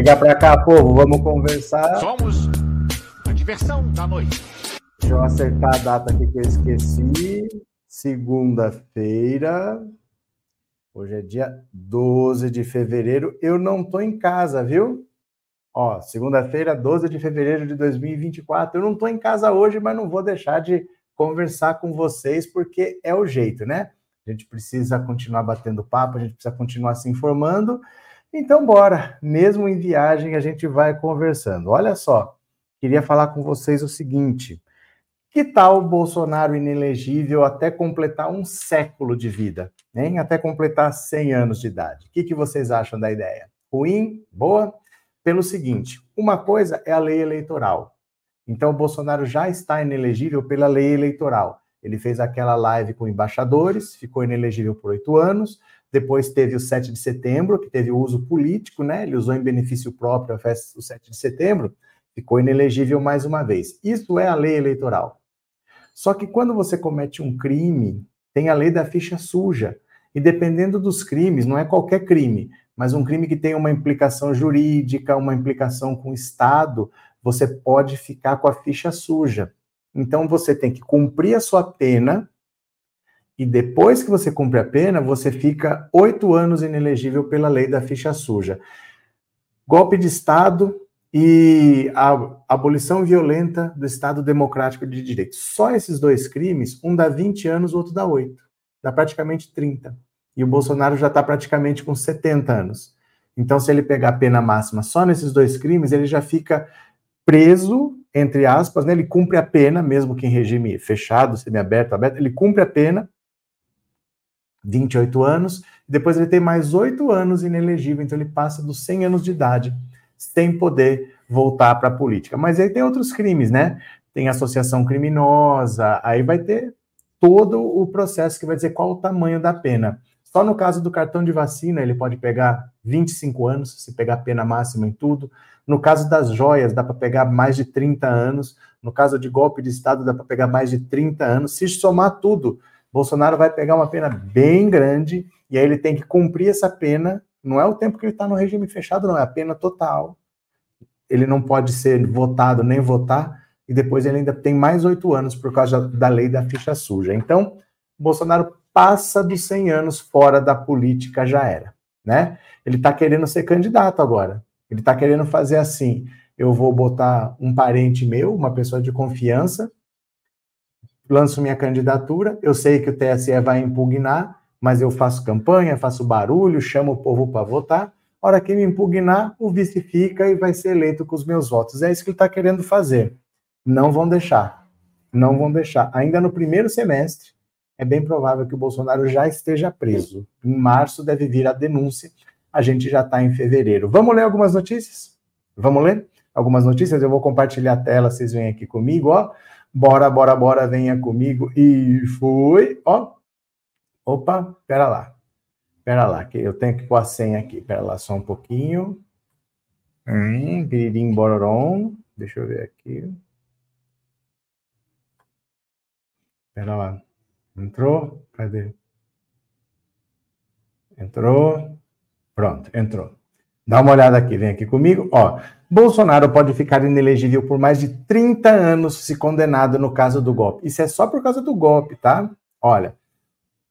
Chega pra cá, povo, vamos conversar. Somos a diversão da noite. Deixa eu acertar a data aqui que eu esqueci. Segunda-feira. Hoje é dia 12 de fevereiro. Eu não tô em casa, viu? Ó, segunda-feira, 12 de fevereiro de 2024. Eu não tô em casa hoje, mas não vou deixar de conversar com vocês porque é o jeito, né? A gente precisa continuar batendo papo, a gente precisa continuar se informando. Então, bora. Mesmo em viagem, a gente vai conversando. Olha só, queria falar com vocês o seguinte: que tal o Bolsonaro inelegível até completar um século de vida, hein? Até completar 100 anos de idade. O que, que vocês acham da ideia? Ruim? Boa? Pelo seguinte: uma coisa é a lei eleitoral. Então, o Bolsonaro já está inelegível pela lei eleitoral. Ele fez aquela live com embaixadores, ficou inelegível por oito anos. Depois teve o 7 de setembro, que teve o uso político, né? Ele usou em benefício próprio a festa do 7 de setembro, ficou inelegível mais uma vez. Isso é a lei eleitoral. Só que quando você comete um crime, tem a lei da ficha suja. E dependendo dos crimes, não é qualquer crime, mas um crime que tem uma implicação jurídica, uma implicação com o Estado, você pode ficar com a ficha suja. Então você tem que cumprir a sua pena e depois que você cumpre a pena, você fica oito anos inelegível pela lei da ficha suja. Golpe de Estado e a abolição violenta do Estado Democrático de Direito. Só esses dois crimes, um dá 20 anos, o outro dá 8. Dá praticamente 30. E o Bolsonaro já está praticamente com 70 anos. Então, se ele pegar a pena máxima só nesses dois crimes, ele já fica preso entre aspas, né, ele cumpre a pena, mesmo que em regime fechado, semiaberto, aberto, ele cumpre a pena, 28 anos, depois ele tem mais 8 anos inelegível, então ele passa dos 100 anos de idade, sem poder voltar para a política. Mas aí tem outros crimes, né? Tem associação criminosa, aí vai ter todo o processo que vai dizer qual o tamanho da pena. Só no caso do cartão de vacina, ele pode pegar 25 anos, se pegar pena máxima em tudo. No caso das joias, dá para pegar mais de 30 anos. No caso de golpe de Estado, dá para pegar mais de 30 anos. Se somar tudo, Bolsonaro vai pegar uma pena bem grande e aí ele tem que cumprir essa pena. Não é o tempo que ele está no regime fechado, não, é a pena total. Ele não pode ser votado nem votar, e depois ele ainda tem mais oito anos por causa da lei da ficha suja. Então, Bolsonaro passa dos 100 anos fora da política, já era. Né? Ele está querendo ser candidato agora. Ele está querendo fazer assim: eu vou botar um parente meu, uma pessoa de confiança, lanço minha candidatura, eu sei que o TSE vai impugnar, mas eu faço campanha, faço barulho, chamo o povo para votar. Hora que me impugnar, o vice fica e vai ser eleito com os meus votos. É isso que ele está querendo fazer. Não vão deixar. Não vão deixar. Ainda no primeiro semestre, é bem provável que o Bolsonaro já esteja preso. Em março deve vir a denúncia a gente já está em fevereiro. Vamos ler algumas notícias? Vamos ler algumas notícias? Eu vou compartilhar a tela, vocês vêm aqui comigo, ó. Bora, bora, bora, venha comigo. E fui, ó. Opa, pera lá. Pera lá, que eu tenho que pôr a senha aqui. Pera lá só um pouquinho. Hum, biririm, bororom. Deixa eu ver aqui. Pera lá. Entrou? Cadê? Entrou. Pronto, entrou. Dá uma olhada aqui, vem aqui comigo. Ó, Bolsonaro pode ficar inelegível por mais de 30 anos se condenado no caso do golpe. Isso é só por causa do golpe, tá? Olha,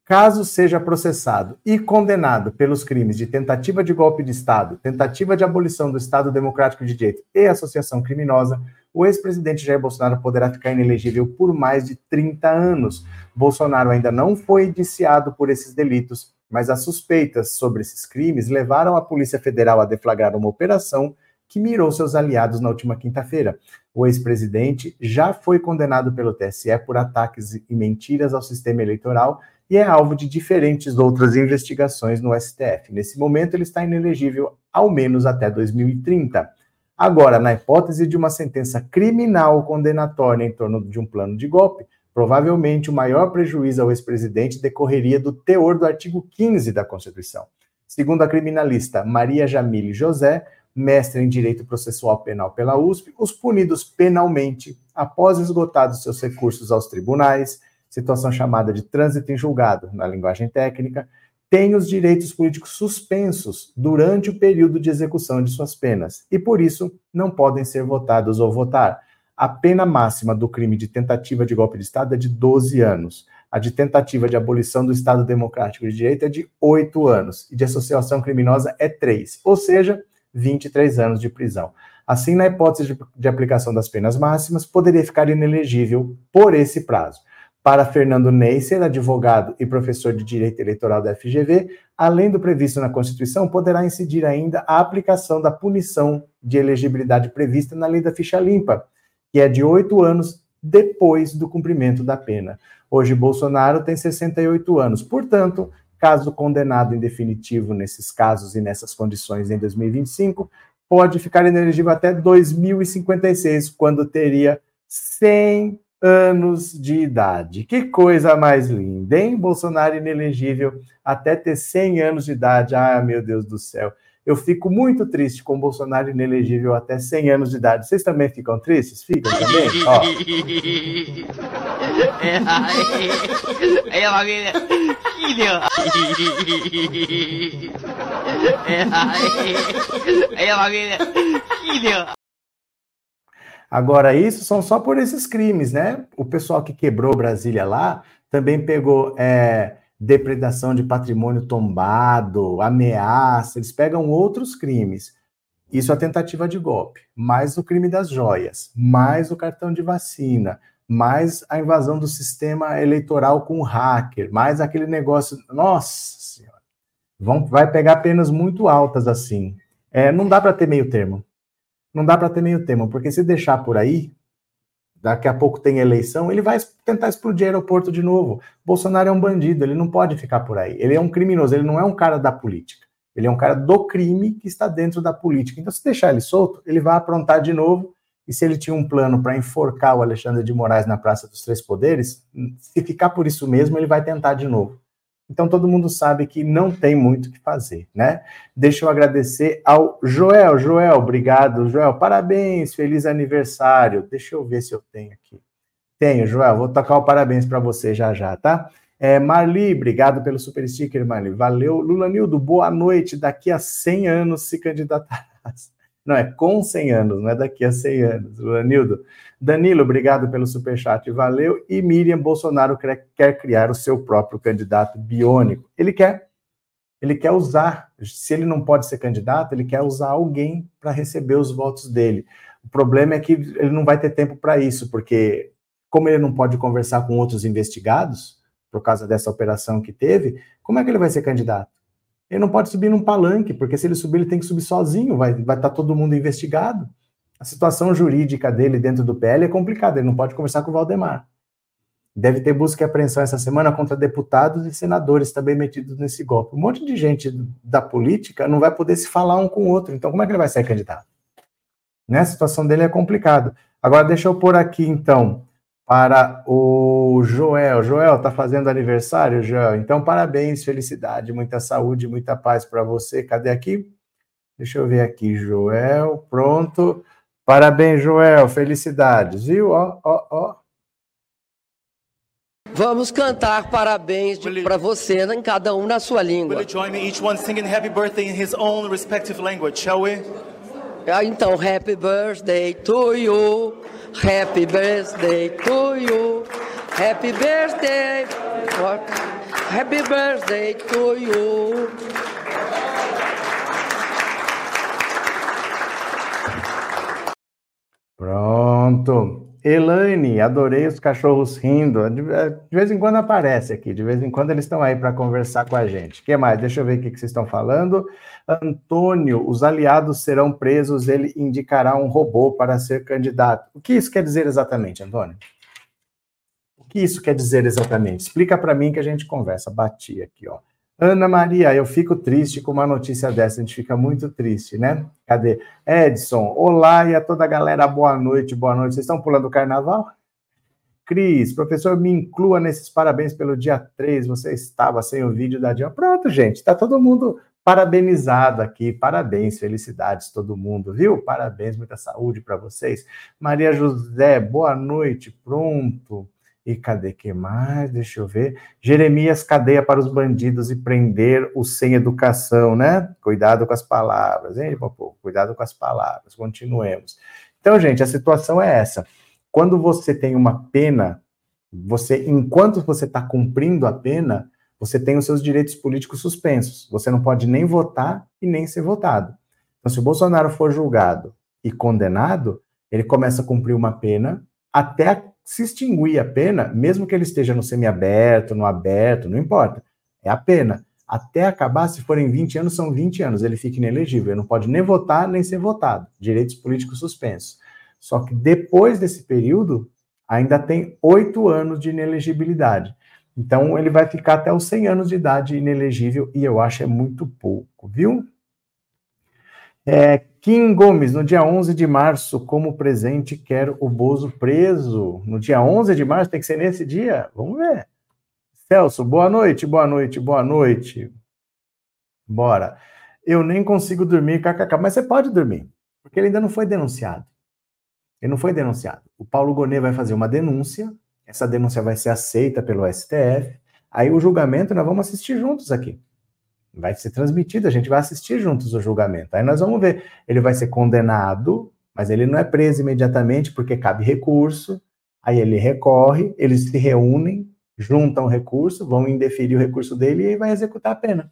caso seja processado e condenado pelos crimes de tentativa de golpe de Estado, tentativa de abolição do Estado Democrático de Direito e associação criminosa, o ex-presidente Jair Bolsonaro poderá ficar inelegível por mais de 30 anos. Bolsonaro ainda não foi indiciado por esses delitos mas as suspeitas sobre esses crimes levaram a Polícia Federal a deflagrar uma operação que mirou seus aliados na última quinta-feira. O ex-presidente já foi condenado pelo TSE por ataques e mentiras ao sistema eleitoral e é alvo de diferentes outras investigações no STF. Nesse momento, ele está inelegível ao menos até 2030. Agora, na hipótese de uma sentença criminal condenatória em torno de um plano de golpe, Provavelmente o maior prejuízo ao ex-presidente decorreria do teor do artigo 15 da Constituição. Segundo a criminalista Maria Jamile José, mestre em Direito Processual Penal pela USP, os punidos penalmente, após esgotados seus recursos aos tribunais, situação chamada de trânsito em julgado, na linguagem técnica, têm os direitos políticos suspensos durante o período de execução de suas penas e, por isso, não podem ser votados ou votar. A pena máxima do crime de tentativa de golpe de Estado é de 12 anos. A de tentativa de abolição do Estado Democrático de Direito é de 8 anos. E de associação criminosa é 3. Ou seja, 23 anos de prisão. Assim, na hipótese de, de aplicação das penas máximas, poderia ficar inelegível por esse prazo. Para Fernando Neisser, advogado e professor de Direito Eleitoral da FGV, além do previsto na Constituição, poderá incidir ainda a aplicação da punição de elegibilidade prevista na Lei da Ficha Limpa, que é de oito anos depois do cumprimento da pena. Hoje, Bolsonaro tem 68 anos, portanto, caso condenado em definitivo nesses casos e nessas condições em 2025, pode ficar inelegível até 2056, quando teria 100 anos de idade. Que coisa mais linda, hein? Bolsonaro inelegível até ter 100 anos de idade. Ah, meu Deus do céu. Eu fico muito triste com o Bolsonaro inelegível até 100 anos de idade. Vocês também ficam tristes? Ficam também? Ó. É. É. Agora, isso são só por esses crimes, né? O pessoal que quebrou Brasília lá também pegou é, depredação de patrimônio tombado, ameaça, eles pegam outros crimes. Isso é tentativa de golpe, mais o crime das joias, mais o cartão de vacina, mais a invasão do sistema eleitoral com o hacker, mais aquele negócio. Nossa Senhora! Vão, vai pegar penas muito altas assim. É, não dá para ter meio termo. Não dá para ter meio termo, porque se deixar por aí, daqui a pouco tem eleição, ele vai tentar explodir o aeroporto de novo. Bolsonaro é um bandido, ele não pode ficar por aí. Ele é um criminoso, ele não é um cara da política. Ele é um cara do crime que está dentro da política. Então, se deixar ele solto, ele vai aprontar de novo. E se ele tinha um plano para enforcar o Alexandre de Moraes na Praça dos Três Poderes, se ficar por isso mesmo, ele vai tentar de novo. Então todo mundo sabe que não tem muito o que fazer, né? Deixa eu agradecer ao Joel. Joel, obrigado, Joel. Parabéns, feliz aniversário. Deixa eu ver se eu tenho aqui. Tenho, Joel. Vou tocar o parabéns para você já já, tá? É, Marli, obrigado pelo super sticker, Marli. Valeu. Lula Nildo, boa noite. Daqui a 100 anos se candidatarás. Não, é com 100 anos, não é daqui a 100 anos. Lula Nildo. Danilo, obrigado pelo superchat, valeu. E Miriam Bolsonaro quer, criar o seu próprio candidato biônico. Ele quer. Ele quer usar, se ele não pode ser candidato, ele quer usar alguém para receber os votos dele. O problema é que ele não vai ter tempo para isso, porque como ele não pode conversar com outros investigados, por causa dessa operação que teve, como é que ele vai ser candidato? Ele não pode subir num palanque, porque se ele subir, ele tem que subir sozinho, vai, vai estar tá todo mundo investigado a situação jurídica dele dentro do PL é complicada, ele não pode conversar com o Valdemar. Deve ter busca e apreensão essa semana contra deputados e senadores também metidos nesse golpe. Um monte de gente da política não vai poder se falar um com o outro. Então, como é que ele vai ser candidato? Né? A situação dele é complicada. Agora, deixa eu pôr aqui, então, para o Joel. Joel, está fazendo aniversário, Joel? Então, parabéns, felicidade, muita saúde, muita paz para você. Cadê aqui? Deixa eu ver aqui, Joel. Pronto. Parabéns, Joel. Felicidades, viu? Ó, ó, ó. Vamos cantar parabéns para você, em cada um na sua língua. Will you join me, each one singing happy birthday in his own respective language, shall we? Ah, então, happy birthday to you. Happy birthday to you. Happy birthday. Happy birthday to you. Pronto. Elaine, adorei os cachorros rindo. De, vez em quando aparece aqui, de vez em quando eles estão aí para conversar com a gente. O que mais? Deixa eu ver o que, que vocês estão falando. Antônio, os aliados serão presos, ele indicará um robô para ser candidato. O que isso quer dizer exatamente, Antônio? O que isso quer dizer exatamente? Explica para mim que a gente conversa. Bati aqui, ó. Ana Maria, eu fico triste com uma notícia dessa, a gente fica muito triste, né? Cadê? Edson, olá e a toda a galera, boa noite, boa noite. Vocês estão pulando o carnaval? Cris, professor, me inclua nesses parabéns pelo dia 3, você estava sem o vídeo da dia. Pronto, gente, está todo mundo parabenizado aqui, parabéns, felicidades todo mundo, viu? Parabéns, muita saúde para vocês. Maria José, boa noite, pronto. E cadê que mais? Deixa eu ver. Jeremias, cadeia para os bandidos e prender os sem educação, né? Cuidado com as palavras, hein? Cuidado com as palavras. Continuemos. Então, gente, a situação é essa. Quando você tem uma pena, você, enquanto você está cumprindo a pena, você tem os seus direitos políticos suspensos. Você não pode nem votar e nem ser votado. Então, se o Bolsonaro for julgado e condenado, ele começa a cumprir uma pena até se extinguir a pena, mesmo que ele esteja no semiaberto, no aberto, não importa. É a pena. Até acabar, se forem 20 anos, são 20 anos. Ele fica inelegível. Ele não pode nem votar, nem ser votado. Direitos políticos suspensos. Só que depois desse período, ainda tem oito anos de inelegibilidade. Então, ele vai ficar até os 100 anos de idade inelegível, e eu acho é muito pouco, viu? É, Kim Gomes, no dia 11 de março, como presente, quero o Bozo preso. No dia 11 de março, tem que ser nesse dia? Vamos ver. Celso, boa noite, boa noite, boa noite. Bora. Eu nem consigo dormir, kkk, mas você pode dormir, porque ele ainda não foi denunciado. Ele não foi denunciado. O Paulo Gonet vai fazer uma denúncia, essa denúncia vai ser aceita pelo STF, aí o julgamento nós vamos assistir juntos aqui vai ser transmitido, a gente vai assistir juntos o julgamento. Aí nós vamos ver, ele vai ser condenado, mas ele não é preso imediatamente porque cabe recurso. Aí ele recorre, eles se reúnem, juntam o recurso, vão indeferir o recurso dele e vai executar a pena.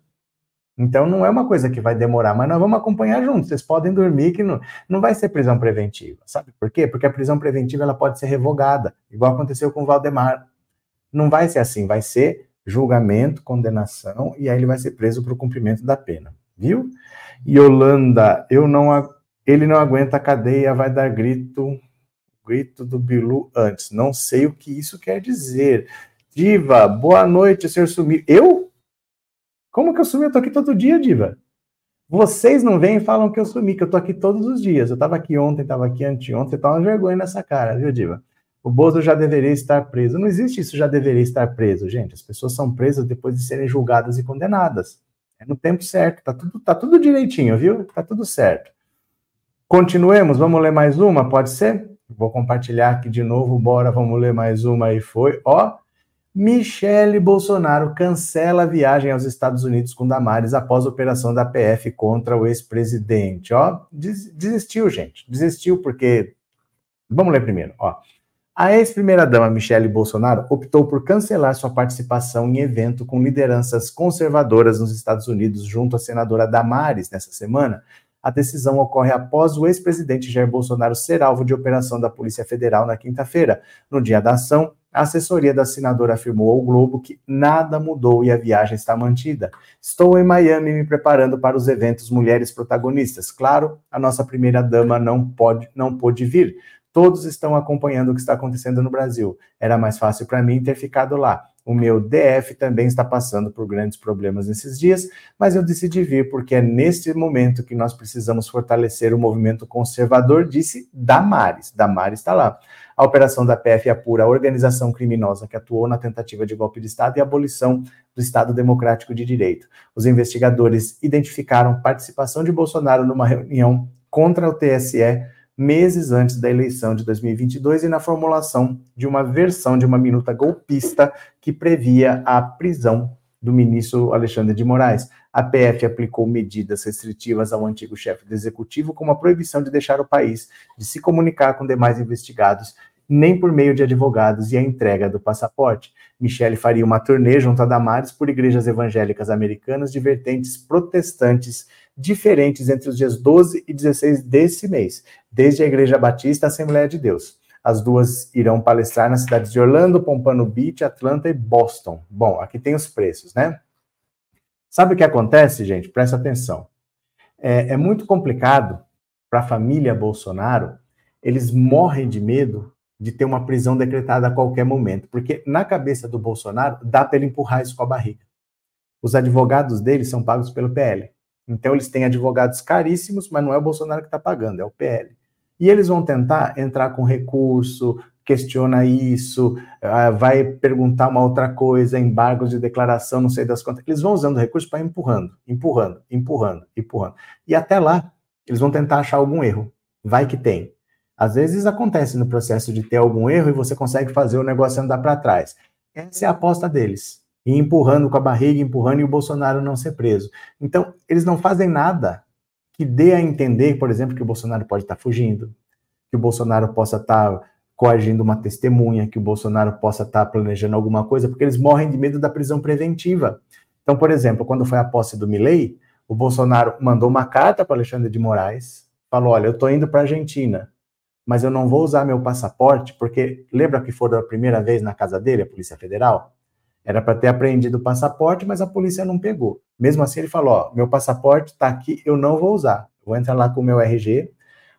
Então não é uma coisa que vai demorar, mas nós vamos acompanhar juntos. Vocês podem dormir que não, não vai ser prisão preventiva. Sabe por quê? Porque a prisão preventiva ela pode ser revogada, igual aconteceu com o Valdemar. Não vai ser assim, vai ser julgamento, condenação, e aí ele vai ser preso para o cumprimento da pena, viu? Yolanda, eu não, ele não aguenta a cadeia, vai dar grito, grito do Bilu antes. Não sei o que isso quer dizer. Diva, boa noite, senhor sumiu. Eu? Como que eu sumi? Eu tô aqui todo dia, Diva. Vocês não vêm e falam que eu sumi, que eu tô aqui todos os dias. Eu tava aqui ontem, tava aqui anteontem, tá uma vergonha nessa cara, viu, Diva? O Bozo já deveria estar preso. Não existe isso, já deveria estar preso, gente. As pessoas são presas depois de serem julgadas e condenadas. É no tempo certo, tá tudo, tá tudo direitinho, viu? Tá tudo certo. Continuemos, vamos ler mais uma, pode ser? Vou compartilhar aqui de novo, bora, vamos ler mais uma aí foi. Ó, Michele Bolsonaro cancela a viagem aos Estados Unidos com Damares após a operação da PF contra o ex-presidente. Ó, desistiu, gente. Desistiu porque Vamos ler primeiro, ó. A ex-primeira-dama Michele Bolsonaro optou por cancelar sua participação em evento com lideranças conservadoras nos Estados Unidos junto à senadora Damares nessa semana. A decisão ocorre após o ex-presidente Jair Bolsonaro ser alvo de operação da Polícia Federal na quinta-feira. No dia da ação, a assessoria da senadora afirmou ao Globo que nada mudou e a viagem está mantida. Estou em Miami me preparando para os eventos Mulheres Protagonistas. Claro, a nossa primeira-dama não pode, não pôde vir Todos estão acompanhando o que está acontecendo no Brasil. Era mais fácil para mim ter ficado lá. O meu DF também está passando por grandes problemas nesses dias, mas eu decidi vir porque é neste momento que nós precisamos fortalecer o movimento conservador, disse Damares. Damares está lá. A operação da PF apura a organização criminosa que atuou na tentativa de golpe de Estado e abolição do Estado Democrático de Direito. Os investigadores identificaram participação de Bolsonaro numa reunião contra o TSE meses antes da eleição de 2022 e na formulação de uma versão de uma minuta golpista que previa a prisão do ministro Alexandre de Moraes. A PF aplicou medidas restritivas ao antigo chefe do executivo, como a proibição de deixar o país, de se comunicar com demais investigados, nem por meio de advogados e a entrega do passaporte. Michele faria uma turnê junto a Damares por igrejas evangélicas americanas de vertentes protestantes diferentes entre os dias 12 e 16 desse mês, desde a Igreja Batista à Assembleia de Deus. As duas irão palestrar nas cidades de Orlando, Pompano Beach, Atlanta e Boston. Bom, aqui tem os preços, né? Sabe o que acontece, gente? Presta atenção. É, é muito complicado para a família Bolsonaro, eles morrem de medo de ter uma prisão decretada a qualquer momento, porque na cabeça do Bolsonaro dá para ele empurrar isso com a barriga. Os advogados dele são pagos pelo PL. Então, eles têm advogados caríssimos, mas não é o Bolsonaro que está pagando, é o PL. E eles vão tentar entrar com recurso, questiona isso, ah, vai perguntar uma outra coisa, embargos de declaração, não sei das quantas. Eles vão usando recurso para empurrando, empurrando, empurrando, empurrando. E até lá, eles vão tentar achar algum erro. Vai que tem. Às vezes acontece no processo de ter algum erro e você consegue fazer o negócio andar para trás. Essa é a aposta deles. E empurrando com a barriga, empurrando e o Bolsonaro não ser preso. Então, eles não fazem nada que dê a entender, por exemplo, que o Bolsonaro pode estar fugindo, que o Bolsonaro possa estar coagindo uma testemunha, que o Bolsonaro possa estar planejando alguma coisa, porque eles morrem de medo da prisão preventiva. Então, por exemplo, quando foi a posse do Milley, o Bolsonaro mandou uma carta para Alexandre de Moraes, falou: "Olha, eu estou indo para a Argentina, mas eu não vou usar meu passaporte, porque lembra que foi a primeira vez na casa dele, a Polícia Federal? Era para ter apreendido o passaporte, mas a polícia não pegou. Mesmo assim, ele falou: Ó, meu passaporte está aqui, eu não vou usar. Vou entrar lá com o meu RG.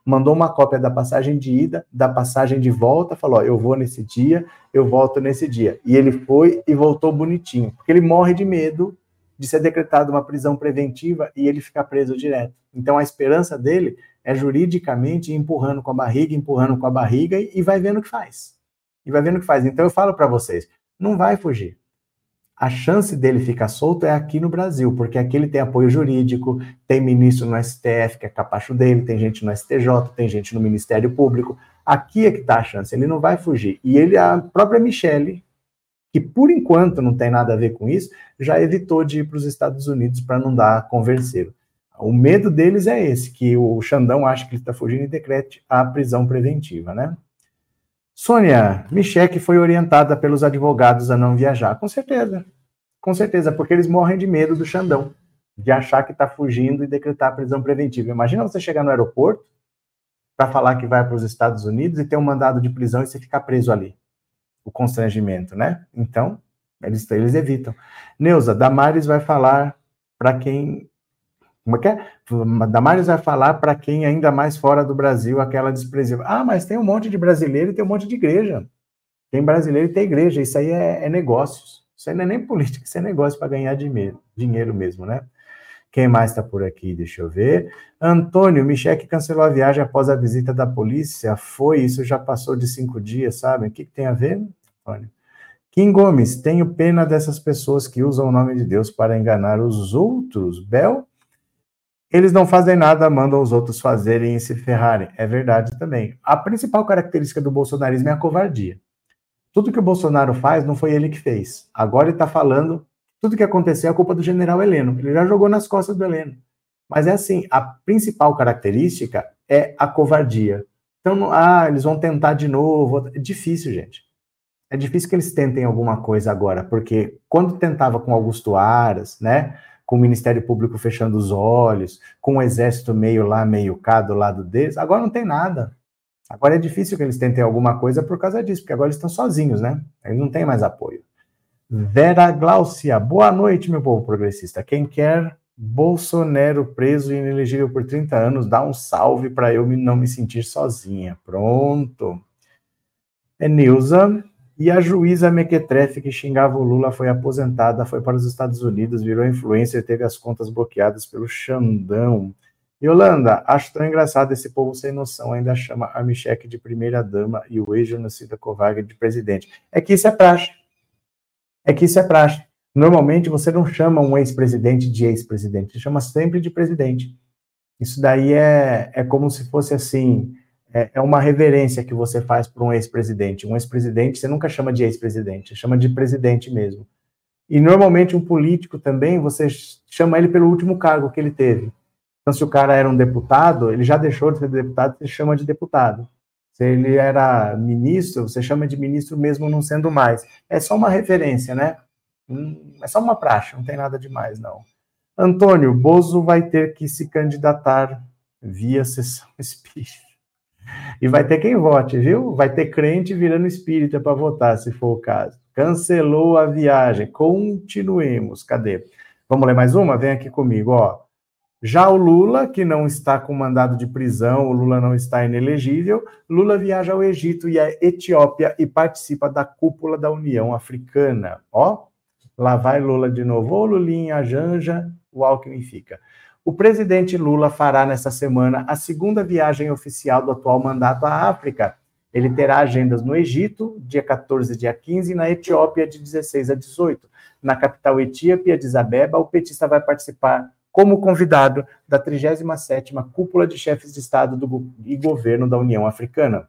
Mandou uma cópia da passagem de ida, da passagem de volta, falou: ó, eu vou nesse dia, eu volto nesse dia. E ele foi e voltou bonitinho, porque ele morre de medo de ser decretada uma prisão preventiva e ele ficar preso direto. Então a esperança dele é juridicamente empurrando com a barriga, empurrando com a barriga e, e vai vendo o que faz. E vai vendo o que faz. Então eu falo para vocês, não vai fugir a chance dele ficar solto é aqui no Brasil, porque aqui ele tem apoio jurídico, tem ministro no STF, que é capacho dele, tem gente no STJ, tem gente no Ministério Público. Aqui é que está a chance, ele não vai fugir. E ele, a própria Michelle, que por enquanto não tem nada a ver com isso, já evitou de ir para os Estados Unidos para não dar converseiro. O medo deles é esse, que o Xandão acha que ele está fugindo e decrete a prisão preventiva, né? Sônia, Michele foi orientada pelos advogados a não viajar. Com certeza. Com certeza, porque eles morrem de medo do Xandão, de achar que está fugindo e decretar prisão preventiva. Imagina você chegar no aeroporto para falar que vai para os Estados Unidos e ter um mandado de prisão e você ficar preso ali. O constrangimento, né? Então, eles, eles evitam. Neuza, Damares vai falar para quem como é que é? Damares vai falar para quem ainda mais fora do Brasil aquela desprezível. Ah, mas tem um monte de brasileiro e tem um monte de igreja. Tem brasileiro e tem igreja. Isso aí é, é negócios. Isso aí não é nem política, isso é negócio para ganhar dinheiro, dinheiro mesmo, né? Quem mais está por aqui? Deixa eu ver. Antônio, Michele cancelou a viagem após a visita da polícia. Foi, isso já passou de cinco dias, sabe? O que, que tem a ver, Antônio? Kim Gomes, tenho pena dessas pessoas que usam o nome de Deus para enganar os outros. Bel, eles não fazem nada, mandam os outros fazerem e se ferrarem. É verdade também. A principal característica do bolsonarismo é a covardia. Tudo que o Bolsonaro faz não foi ele que fez. Agora ele está falando, tudo que aconteceu é culpa do general Heleno. Ele já jogou nas costas do Heleno. Mas é assim, a principal característica é a covardia. Então, ah, eles vão tentar de novo. É difícil, gente. É difícil que eles tentem alguma coisa agora, porque quando tentava com Augusto Aras, né? Com o Ministério Público fechando os olhos, com o Exército meio lá, meio cá do lado deles. Agora não tem nada. Agora é difícil que eles tentem alguma coisa por causa disso, porque agora eles estão sozinhos, né? Eles não têm mais apoio. Vera Glaucia, boa noite, meu povo progressista. Quem quer Bolsonaro preso e inelegível por 30 anos, dá um salve para eu não me sentir sozinha. Pronto. É Nilza. E a juíza Mequetrefe, que xingava o Lula, foi aposentada, foi para os Estados Unidos, virou influencer, teve as contas bloqueadas pelo Xandão. Yolanda, acho tão engraçado esse povo sem noção, ainda chama a Michelle de primeira-dama e o ex-genocida Kovac de presidente. É que isso é praxe. É que isso é praxe. Normalmente você não chama um ex-presidente de ex-presidente, você chama sempre de presidente. Isso daí é, é como se fosse assim, é, é uma reverência que você faz para um ex-presidente. Um ex-presidente você nunca chama de ex-presidente, chama de presidente mesmo. E normalmente um político também, você chama ele pelo último cargo que ele teve. Então, se o cara era um deputado, ele já deixou de ser deputado, você chama de deputado. Se ele era ministro, você chama de ministro mesmo não sendo mais. É só uma referência, né? Hum, é só uma praxe, não tem nada demais, não. Antônio, Bozo vai ter que se candidatar via sessão espírita. E vai ter quem vote, viu? Vai ter crente virando espírita para votar, se for o caso. Cancelou a viagem. Continuemos. Cadê? Vamos ler mais uma? Vem aqui comigo, ó. Já o Lula, que não está com mandado de prisão, o Lula não está inelegível, Lula viaja ao Egito e à Etiópia e participa da cúpula da União Africana. Ó, lá vai Lula de novo. Ô, Lulinha, Janja, o Alckmin fica. O presidente Lula fará nessa semana a segunda viagem oficial do atual mandato à África. Ele terá agendas no Egito, dia 14 e dia 15, e na Etiópia, de 16 a 18. Na capital etíope, Addis Abeba, o petista vai participar como convidado da 37ª Cúpula de Chefes de Estado do, e Governo da União Africana.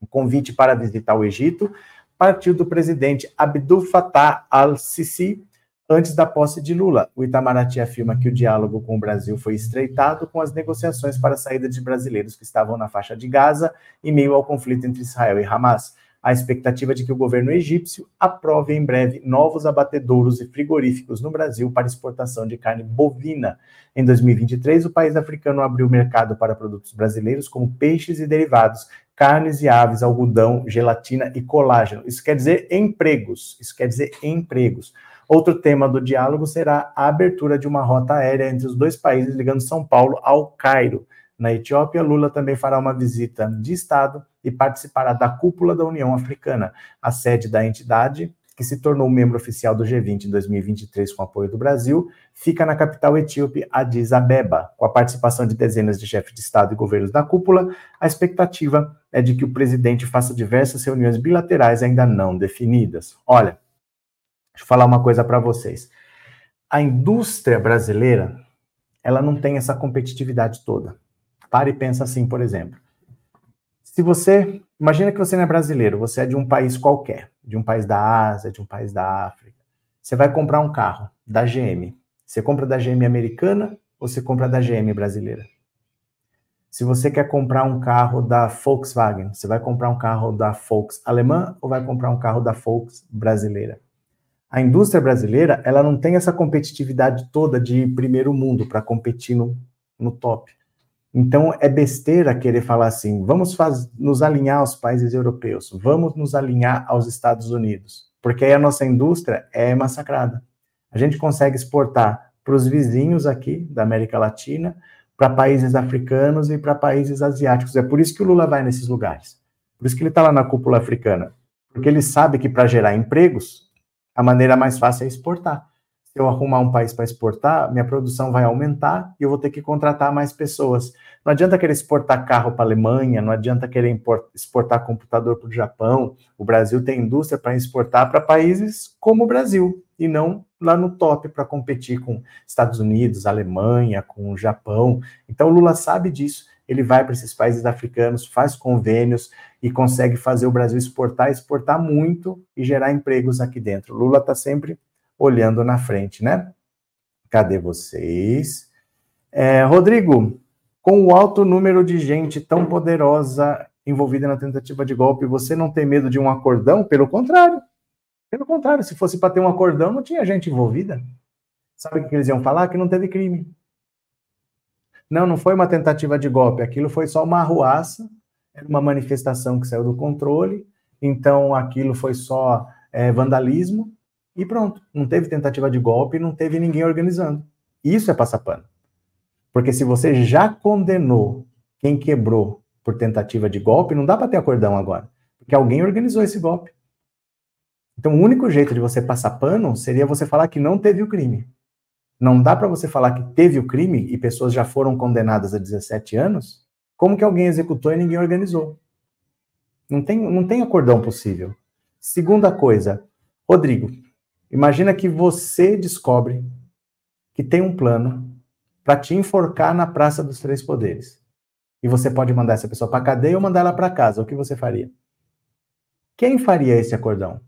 O convite para visitar o Egito partiu do presidente Abdul Fattah al-Sisi antes da posse de Lula. O Itamaraty afirma que o diálogo com o Brasil foi estreitado com as negociações para a saída de brasileiros que estavam na faixa de Gaza em meio ao conflito entre Israel e Hamas a expectativa de que o governo egípcio aprove em breve novos abatedouros e frigoríficos no Brasil para exportação de carne bovina. Em 2023, o país africano abriu mercado para produtos brasileiros como peixes e derivados, carnes e aves, algodão, gelatina e colágeno. Isso quer dizer empregos. Isso quer dizer empregos. Outro tema do diálogo será a abertura de uma rota aérea entre os dois países ligando São Paulo ao Cairo. Na Etiópia, Lula também fará uma visita de Estado e participará da cúpula da União Africana, a sede da entidade, que se tornou membro oficial do G20 em 2023 com apoio do Brasil, fica na capital etíope Addis Abeba. Com a participação de dezenas de chefes de Estado e governos da cúpula, a expectativa é de que o presidente faça diversas reuniões bilaterais ainda não definidas. Olha, deixa eu falar uma coisa para vocês. A indústria brasileira, ela não tem essa competitividade toda. Pare e pensa assim, por exemplo. Se você, imagina que você não é brasileiro, você é de um país qualquer, de um país da Ásia, de um país da África. Você vai comprar um carro da GM. Você compra da GM americana ou você compra da GM brasileira? Se você quer comprar um carro da Volkswagen, você vai comprar um carro da Volks alemã ou vai comprar um carro da Volks brasileira? A indústria brasileira, ela não tem essa competitividade toda de primeiro mundo para competir no, no top. Então, é besteira querer falar assim, vamos faz, nos alinhar aos países europeus, vamos nos alinhar aos Estados Unidos, porque aí a nossa indústria é massacrada. A gente consegue exportar para os vizinhos aqui da América Latina, para países africanos e para países asiáticos. É por isso que o Lula vai nesses lugares. Por isso que ele está lá na cúpula africana. Porque ele sabe que para gerar empregos, a maneira mais fácil é exportar se eu arrumar um país para exportar, minha produção vai aumentar e eu vou ter que contratar mais pessoas. Não adianta querer exportar carro para a Alemanha, não adianta querer exportar computador para o Japão. O Brasil tem indústria para exportar para países como o Brasil e não lá no top para competir com Estados Unidos, Alemanha, com o Japão. Então o Lula sabe disso. Ele vai para esses países africanos, faz convênios e consegue fazer o Brasil exportar, exportar muito e gerar empregos aqui dentro. Lula está sempre olhando na frente, né? Cadê vocês? É, Rodrigo, com o alto número de gente tão poderosa envolvida na tentativa de golpe, você não tem medo de um acordão? Pelo contrário. Pelo contrário, se fosse para ter um acordão, não tinha gente envolvida. Sabe o que eles iam falar? Que não teve crime. Não, não foi uma tentativa de golpe, aquilo foi só uma arruaça, uma manifestação que saiu do controle, então aquilo foi só é, vandalismo, e pronto. Não teve tentativa de golpe, não teve ninguém organizando. Isso é passar pano. Porque se você já condenou quem quebrou por tentativa de golpe, não dá para ter acordão agora. Porque alguém organizou esse golpe. Então, o único jeito de você passar pano seria você falar que não teve o crime. Não dá para você falar que teve o crime e pessoas já foram condenadas a 17 anos. Como que alguém executou e ninguém organizou? Não tem, não tem acordão possível. Segunda coisa, Rodrigo, Imagina que você descobre que tem um plano para te enforcar na Praça dos Três Poderes. E você pode mandar essa pessoa para cadeia ou mandar ela para casa. O que você faria? Quem faria esse acordão?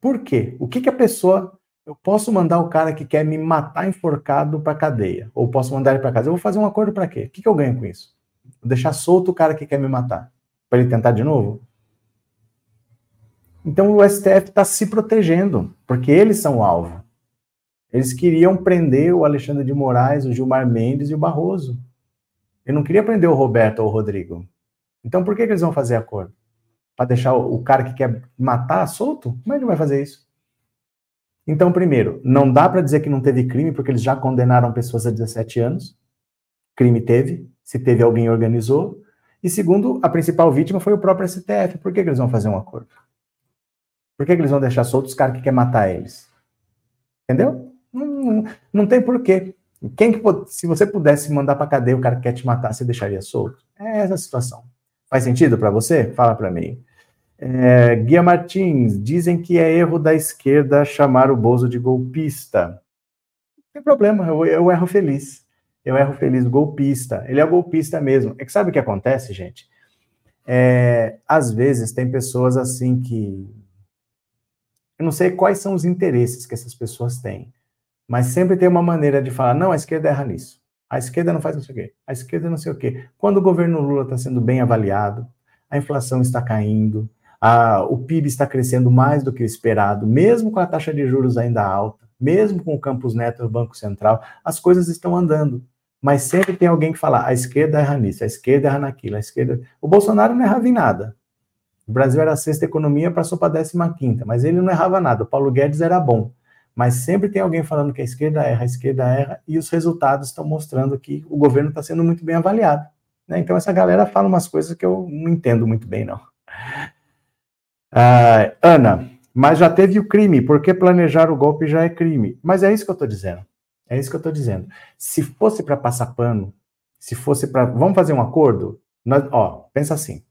Por quê? O que, que a pessoa. Eu posso mandar o cara que quer me matar enforcado para cadeia, ou posso mandar ele para casa. Eu vou fazer um acordo para quê? O que, que eu ganho com isso? Vou deixar solto o cara que quer me matar. Para ele tentar de novo? Então o STF está se protegendo, porque eles são o alvo. Eles queriam prender o Alexandre de Moraes, o Gilmar Mendes e o Barroso. Ele não queria prender o Roberto ou o Rodrigo. Então por que, que eles vão fazer acordo? Para deixar o cara que quer matar solto? Como é que ele vai fazer isso? Então, primeiro, não dá para dizer que não teve crime, porque eles já condenaram pessoas a 17 anos. Crime teve, se teve alguém organizou. E segundo, a principal vítima foi o próprio STF. Por que, que eles vão fazer um acordo? Por que, que eles vão deixar soltos os caras que querem matar eles? Entendeu? Não, não, não tem porquê. Quem que, se você pudesse mandar para cadeia o cara que quer te matar, você deixaria solto? É essa a situação. Faz sentido para você? Fala para mim. É, Guia Martins, dizem que é erro da esquerda chamar o Bozo de golpista. tem problema, eu, eu erro feliz. Eu erro feliz, golpista. Ele é golpista mesmo. É que sabe o que acontece, gente? É, às vezes tem pessoas assim que. Eu não sei quais são os interesses que essas pessoas têm, mas sempre tem uma maneira de falar: não, a esquerda erra nisso. A esquerda não faz não sei o quê. A esquerda não sei o quê. Quando o governo Lula está sendo bem avaliado, a inflação está caindo, o PIB está crescendo mais do que o esperado, mesmo com a taxa de juros ainda alta, mesmo com o Campus Neto do Banco Central, as coisas estão andando. Mas sempre tem alguém que fala, a esquerda erra nisso, a esquerda erra naquilo, a esquerda... O Bolsonaro não errava em nada. O Brasil era a sexta economia, passou para a décima quinta, mas ele não errava nada. O Paulo Guedes era bom. Mas sempre tem alguém falando que a esquerda erra, a esquerda erra, e os resultados estão mostrando que o governo está sendo muito bem avaliado. Né? Então essa galera fala umas coisas que eu não entendo muito bem, não. Ah, Ana, mas já teve o crime, porque planejar o golpe já é crime. Mas é isso que eu estou dizendo. É isso que eu estou dizendo. Se fosse para passar pano, se fosse para. Vamos fazer um acordo? Nós, ó, pensa assim.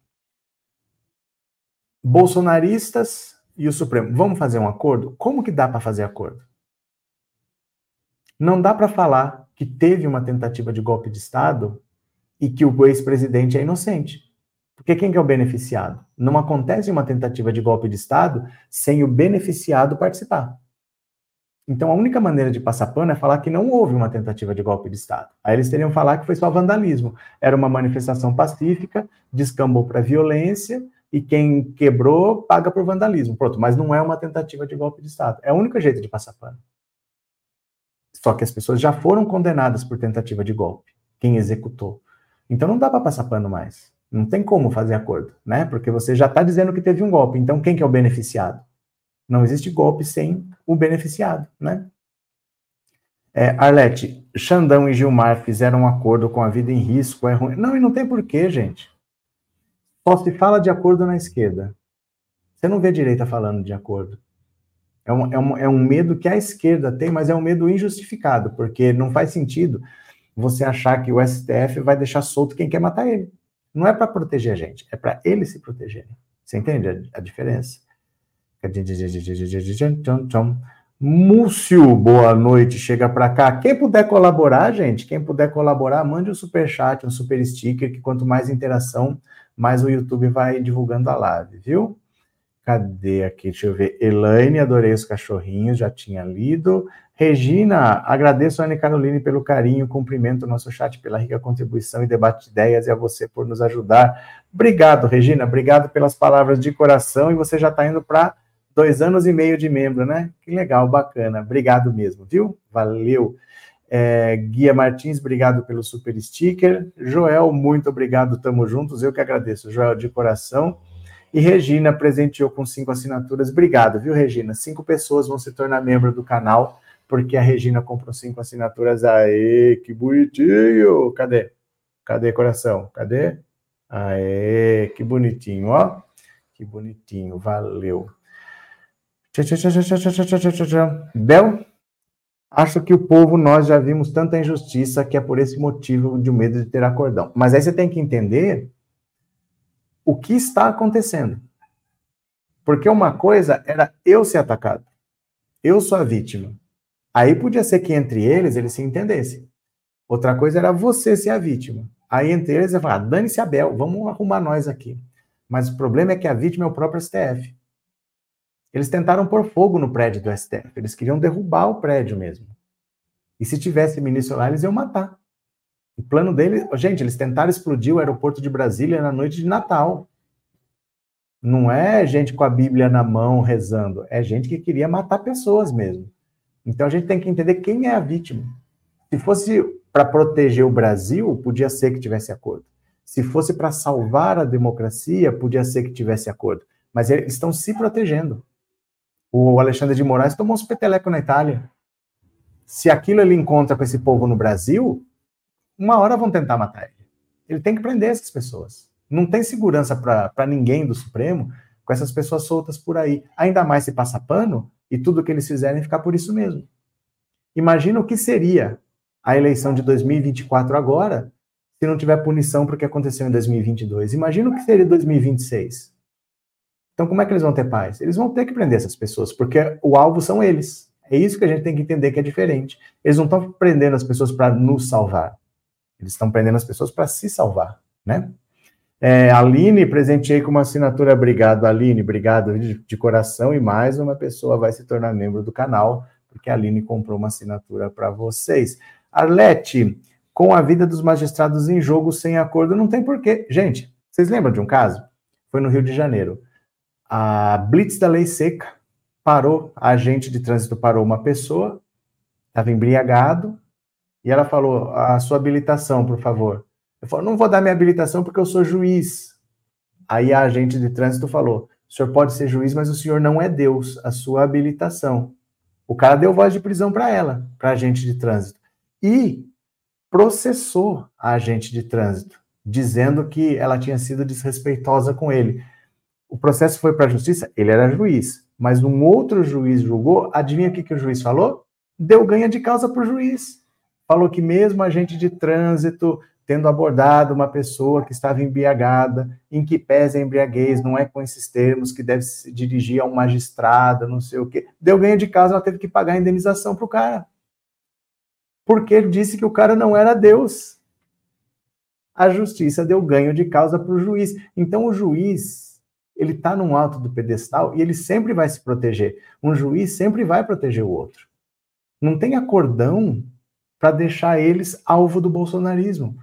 Bolsonaristas e o Supremo, vamos fazer um acordo? Como que dá para fazer acordo? Não dá para falar que teve uma tentativa de golpe de Estado e que o ex-presidente é inocente. Porque quem que é o beneficiado? Não acontece uma tentativa de golpe de Estado sem o beneficiado participar. Então, a única maneira de passar pano é falar que não houve uma tentativa de golpe de Estado. Aí eles teriam falar que foi só vandalismo. Era uma manifestação pacífica, descambou para violência, e quem quebrou paga por vandalismo. Pronto, mas não é uma tentativa de golpe de Estado. É o único jeito de passar pano. Só que as pessoas já foram condenadas por tentativa de golpe, quem executou. Então não dá para passar pano mais. Não tem como fazer acordo, né? Porque você já está dizendo que teve um golpe. Então, quem que é o beneficiado? Não existe golpe sem o beneficiado, né? É, Arlete, Xandão e Gilmar fizeram um acordo com a vida em risco, é ruim. Não, e não tem porquê, gente. Só se fala de acordo na esquerda. Você não vê a direita falando de acordo. É um, é, um, é um medo que a esquerda tem, mas é um medo injustificado, porque não faz sentido você achar que o STF vai deixar solto quem quer matar ele. Não é para proteger a gente, é para eles se protegerem. Você entende a, a diferença? Múcio, boa noite, chega para cá. Quem puder colaborar, gente, quem puder colaborar, mande um super chat, um super sticker, que quanto mais interação, mais o YouTube vai divulgando a live, viu? Cadê aqui? Deixa eu ver. Elaine, adorei os cachorrinhos, já tinha lido. Regina, agradeço a Ana Caroline pelo carinho, cumprimento o nosso chat pela rica contribuição e debate de ideias e a você por nos ajudar. Obrigado, Regina, obrigado pelas palavras de coração e você já está indo para dois anos e meio de membro, né? Que legal, bacana. Obrigado mesmo, viu? Valeu. É, Guia Martins, obrigado pelo super sticker. Joel, muito obrigado, tamo juntos. Eu que agradeço, Joel, de coração. E Regina presenteou com cinco assinaturas. Obrigado, viu, Regina? Cinco pessoas vão se tornar membro do canal porque a Regina comprou cinco assinaturas. Aê, que bonitinho! Cadê? Cadê coração? Cadê? Aê, que bonitinho, ó. Que bonitinho, valeu. Bel, acho que o povo, nós já vimos tanta injustiça que é por esse motivo de medo de ter acordão. Mas aí você tem que entender o que está acontecendo. Porque uma coisa era eu ser atacado. Eu sou a vítima. Aí podia ser que entre eles eles se entendessem. Outra coisa era você ser a vítima. Aí entre eles ia falar, dane-se Abel, vamos arrumar nós aqui. Mas o problema é que a vítima é o próprio STF. Eles tentaram pôr fogo no prédio do STF. Eles queriam derrubar o prédio mesmo. E se tivesse ministro lá, eles iam matar. O plano deles, gente, eles tentaram explodir o aeroporto de Brasília na noite de Natal. Não é gente com a Bíblia na mão rezando, é gente que queria matar pessoas mesmo. Então a gente tem que entender quem é a vítima. Se fosse para proteger o Brasil, podia ser que tivesse acordo. Se fosse para salvar a democracia, podia ser que tivesse acordo. Mas eles estão se protegendo. O Alexandre de Moraes tomou um peteleco na Itália. Se aquilo ele encontra com esse povo no Brasil, uma hora vão tentar matar ele. Ele tem que prender essas pessoas. Não tem segurança para ninguém do Supremo com essas pessoas soltas por aí. Ainda mais se passa pano, e tudo que eles fizerem ficar por isso mesmo. Imagina o que seria a eleição de 2024 agora, se não tiver punição para o que aconteceu em 2022. Imagina o que seria 2026. Então, como é que eles vão ter paz? Eles vão ter que prender essas pessoas, porque o alvo são eles. É isso que a gente tem que entender que é diferente. Eles não estão prendendo as pessoas para nos salvar. Eles estão prendendo as pessoas para se salvar, né? É, Aline, presenteei com uma assinatura. Obrigado, Aline. Obrigado de, de, coração. E mais uma pessoa vai se tornar membro do canal, porque a Aline comprou uma assinatura para vocês. Arlete, com a vida dos magistrados em jogo sem acordo, não tem porquê. Gente, vocês lembram de um caso? Foi no Rio de Janeiro. A Blitz da Lei Seca parou, a agente de trânsito parou uma pessoa, estava embriagado, e ela falou: a sua habilitação, por favor. Eu falei: não vou dar minha habilitação porque eu sou juiz. Aí a agente de trânsito falou: o senhor pode ser juiz, mas o senhor não é Deus, a sua habilitação. O cara deu voz de prisão para ela, para agente de trânsito. E processou a agente de trânsito, dizendo que ela tinha sido desrespeitosa com ele. O processo foi para a justiça, ele era juiz, mas um outro juiz julgou. Adivinha o que, que o juiz falou? Deu ganha de causa para o juiz falou que mesmo agente de trânsito tendo abordado uma pessoa que estava embriagada, em que pese a embriaguez, não é com esses termos que deve se dirigir a um magistrado, não sei o quê, deu ganho de casa, ela teve que pagar a indenização para o cara. Porque ele disse que o cara não era Deus. A justiça deu ganho de causa para o juiz. Então o juiz, ele está num alto do pedestal e ele sempre vai se proteger. Um juiz sempre vai proteger o outro. Não tem acordão para deixar eles alvo do bolsonarismo.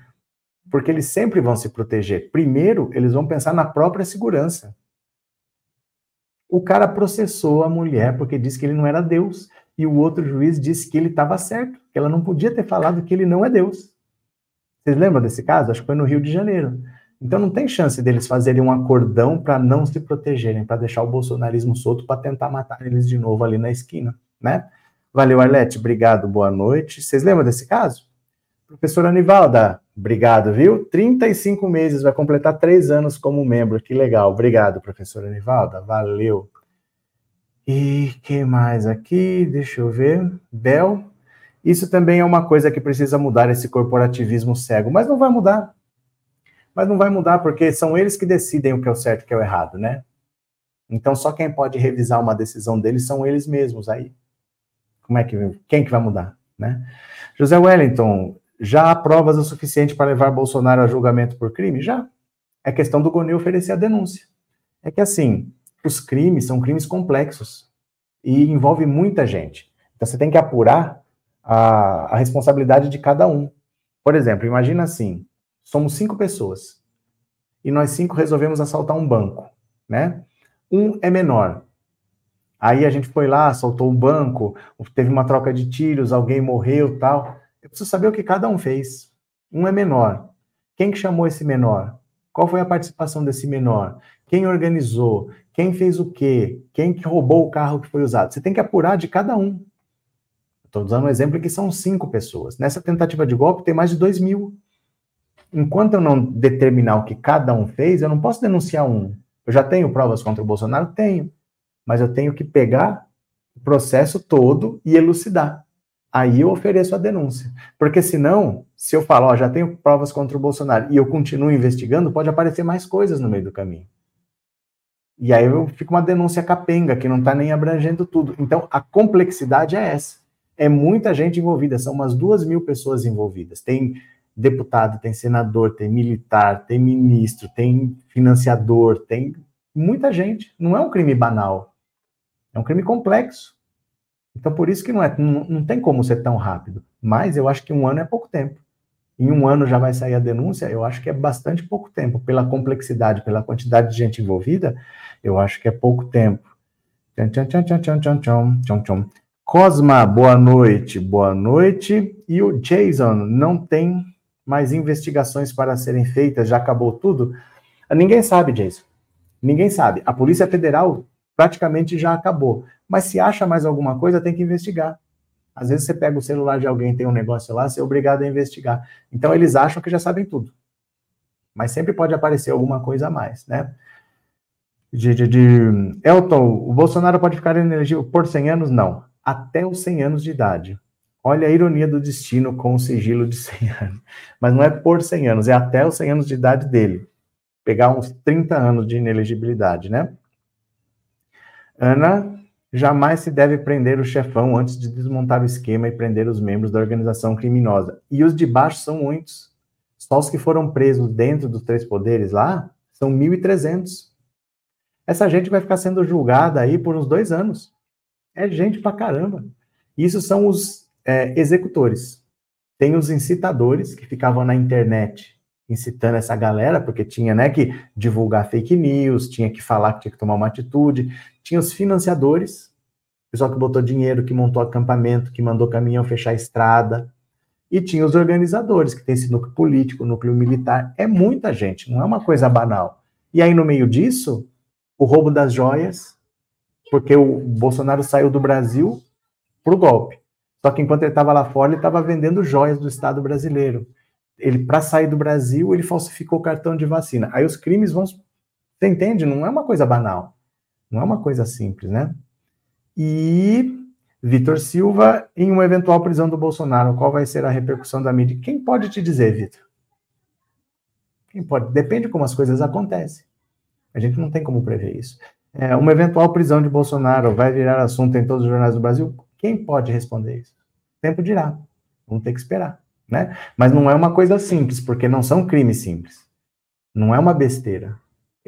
Porque eles sempre vão se proteger. Primeiro, eles vão pensar na própria segurança. O cara processou a mulher porque disse que ele não era Deus. E o outro juiz disse que ele estava certo, que ela não podia ter falado que ele não é Deus. Vocês lembram desse caso? Acho que foi no Rio de Janeiro. Então não tem chance deles fazerem um acordão para não se protegerem, para deixar o bolsonarismo solto para tentar matar eles de novo ali na esquina, né? Valeu, Arlete. Obrigado, boa noite. Vocês lembram desse caso? Professora Anivalda, obrigado, viu? 35 meses, vai completar três anos como membro. Que legal. Obrigado, professora Anivalda. Valeu. E que mais aqui? Deixa eu ver. Bel. Isso também é uma coisa que precisa mudar, esse corporativismo cego. Mas não vai mudar. Mas não vai mudar porque são eles que decidem o que é o certo e o que é o errado, né? Então só quem pode revisar uma decisão deles são eles mesmos aí. Como é que quem que vai mudar, né? José Wellington, já há provas o suficiente para levar Bolsonaro a julgamento por crime? Já. É questão do Goni oferecer a denúncia. É que assim, os crimes são crimes complexos e envolve muita gente. Então você tem que apurar a, a responsabilidade de cada um. Por exemplo, imagina assim: somos cinco pessoas e nós cinco resolvemos assaltar um banco, né? Um é menor, Aí a gente foi lá, soltou o banco, teve uma troca de tiros, alguém morreu tal. Eu preciso saber o que cada um fez. Um é menor. Quem que chamou esse menor? Qual foi a participação desse menor? Quem organizou? Quem fez o quê? Quem que roubou o carro que foi usado? Você tem que apurar de cada um. Estou usando um exemplo que são cinco pessoas. Nessa tentativa de golpe tem mais de dois mil. Enquanto eu não determinar o que cada um fez, eu não posso denunciar um. Eu já tenho provas contra o Bolsonaro? Tenho mas eu tenho que pegar o processo todo e elucidar. Aí eu ofereço a denúncia. Porque senão, se eu falar, ó, já tenho provas contra o Bolsonaro e eu continuo investigando, pode aparecer mais coisas no meio do caminho. E aí eu fico uma denúncia capenga, que não está nem abrangendo tudo. Então, a complexidade é essa. É muita gente envolvida, são umas duas mil pessoas envolvidas. Tem deputado, tem senador, tem militar, tem ministro, tem financiador, tem muita gente. Não é um crime banal. É um crime complexo. Então, por isso que não, é, não, não tem como ser tão rápido. Mas eu acho que um ano é pouco tempo. Em um ano já vai sair a denúncia, eu acho que é bastante pouco tempo. Pela complexidade, pela quantidade de gente envolvida, eu acho que é pouco tempo. Cosma, boa noite, boa noite. E o Jason, não tem mais investigações para serem feitas, já acabou tudo? Ninguém sabe, Jason. Ninguém sabe. A Polícia Federal praticamente já acabou. Mas se acha mais alguma coisa, tem que investigar. Às vezes você pega o celular de alguém, tem um negócio lá, você é obrigado a investigar. Então eles acham que já sabem tudo. Mas sempre pode aparecer alguma coisa a mais, né? De, de, de... Elton, o Bolsonaro pode ficar inelegível por 100 anos? Não. Até os 100 anos de idade. Olha a ironia do destino com o sigilo de 100 anos. Mas não é por 100 anos, é até os 100 anos de idade dele. Pegar uns 30 anos de inelegibilidade, né? Ana, Jamais se deve prender o chefão antes de desmontar o esquema e prender os membros da organização criminosa. E os de baixo são muitos. Só os que foram presos dentro dos três poderes lá são 1.300. Essa gente vai ficar sendo julgada aí por uns dois anos. É gente pra caramba. Isso são os é, executores. Tem os incitadores que ficavam na internet incitando essa galera, porque tinha né, que divulgar fake news, tinha que falar que tinha que tomar uma atitude, tinha os financiadores, pessoal que botou dinheiro, que montou acampamento, que mandou caminhão fechar a estrada, e tinha os organizadores, que tem esse núcleo político, núcleo militar, é muita gente, não é uma coisa banal. E aí, no meio disso, o roubo das joias, porque o Bolsonaro saiu do Brasil para o golpe. Só que enquanto ele estava lá fora, ele estava vendendo joias do Estado brasileiro ele para sair do Brasil, ele falsificou o cartão de vacina. Aí os crimes vão. Você entende? Não é uma coisa banal. Não é uma coisa simples, né? E Vitor Silva, em uma eventual prisão do Bolsonaro, qual vai ser a repercussão da mídia? Quem pode te dizer, Vitor? Quem pode? Depende como as coisas acontecem. A gente não tem como prever isso. É, uma eventual prisão de Bolsonaro vai virar assunto em todos os jornais do Brasil? Quem pode responder isso? O tempo dirá. Vamos ter que esperar né? Mas não é uma coisa simples, porque não são crimes simples. Não é uma besteira.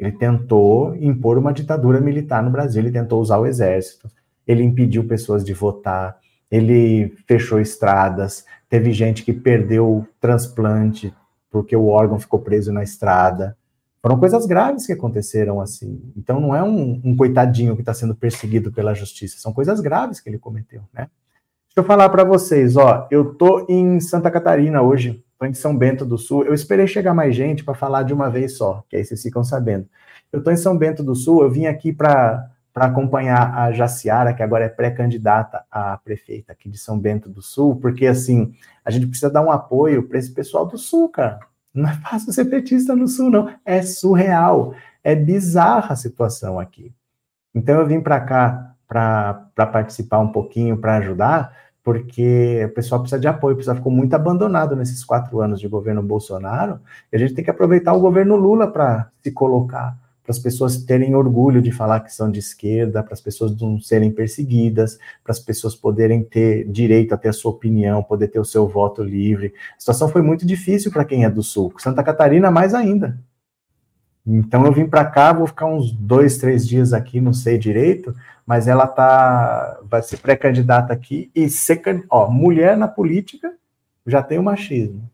Ele tentou impor uma ditadura militar no Brasil, ele tentou usar o exército, ele impediu pessoas de votar, ele fechou estradas, teve gente que perdeu transplante porque o órgão ficou preso na estrada. Foram coisas graves que aconteceram assim. Então não é um, um coitadinho que está sendo perseguido pela justiça, são coisas graves que ele cometeu, né? Deixa eu falar para vocês, ó, eu tô em Santa Catarina hoje, tô em São Bento do Sul. Eu esperei chegar mais gente para falar de uma vez só, que aí vocês ficam sabendo. Eu tô em São Bento do Sul, eu vim aqui para para acompanhar a Jaciara, que agora é pré-candidata a prefeita aqui de São Bento do Sul, porque assim, a gente precisa dar um apoio para esse pessoal do Sul, cara. Não é fácil ser petista no Sul, não. É surreal. É bizarra a situação aqui. Então eu vim para cá para participar um pouquinho, para ajudar, porque o pessoal precisa de apoio, precisa ficou muito abandonado nesses quatro anos de governo Bolsonaro, e a gente tem que aproveitar o governo Lula para se colocar, para as pessoas terem orgulho de falar que são de esquerda, para as pessoas não serem perseguidas, para as pessoas poderem ter direito a ter a sua opinião, poder ter o seu voto livre. A situação foi muito difícil para quem é do Sul, Santa Catarina mais ainda. Então eu vim para cá, vou ficar uns dois, três dias aqui, não sei direito, mas ela tá, vai ser pré-candidata aqui e ser, ó, mulher na política já tem o machismo.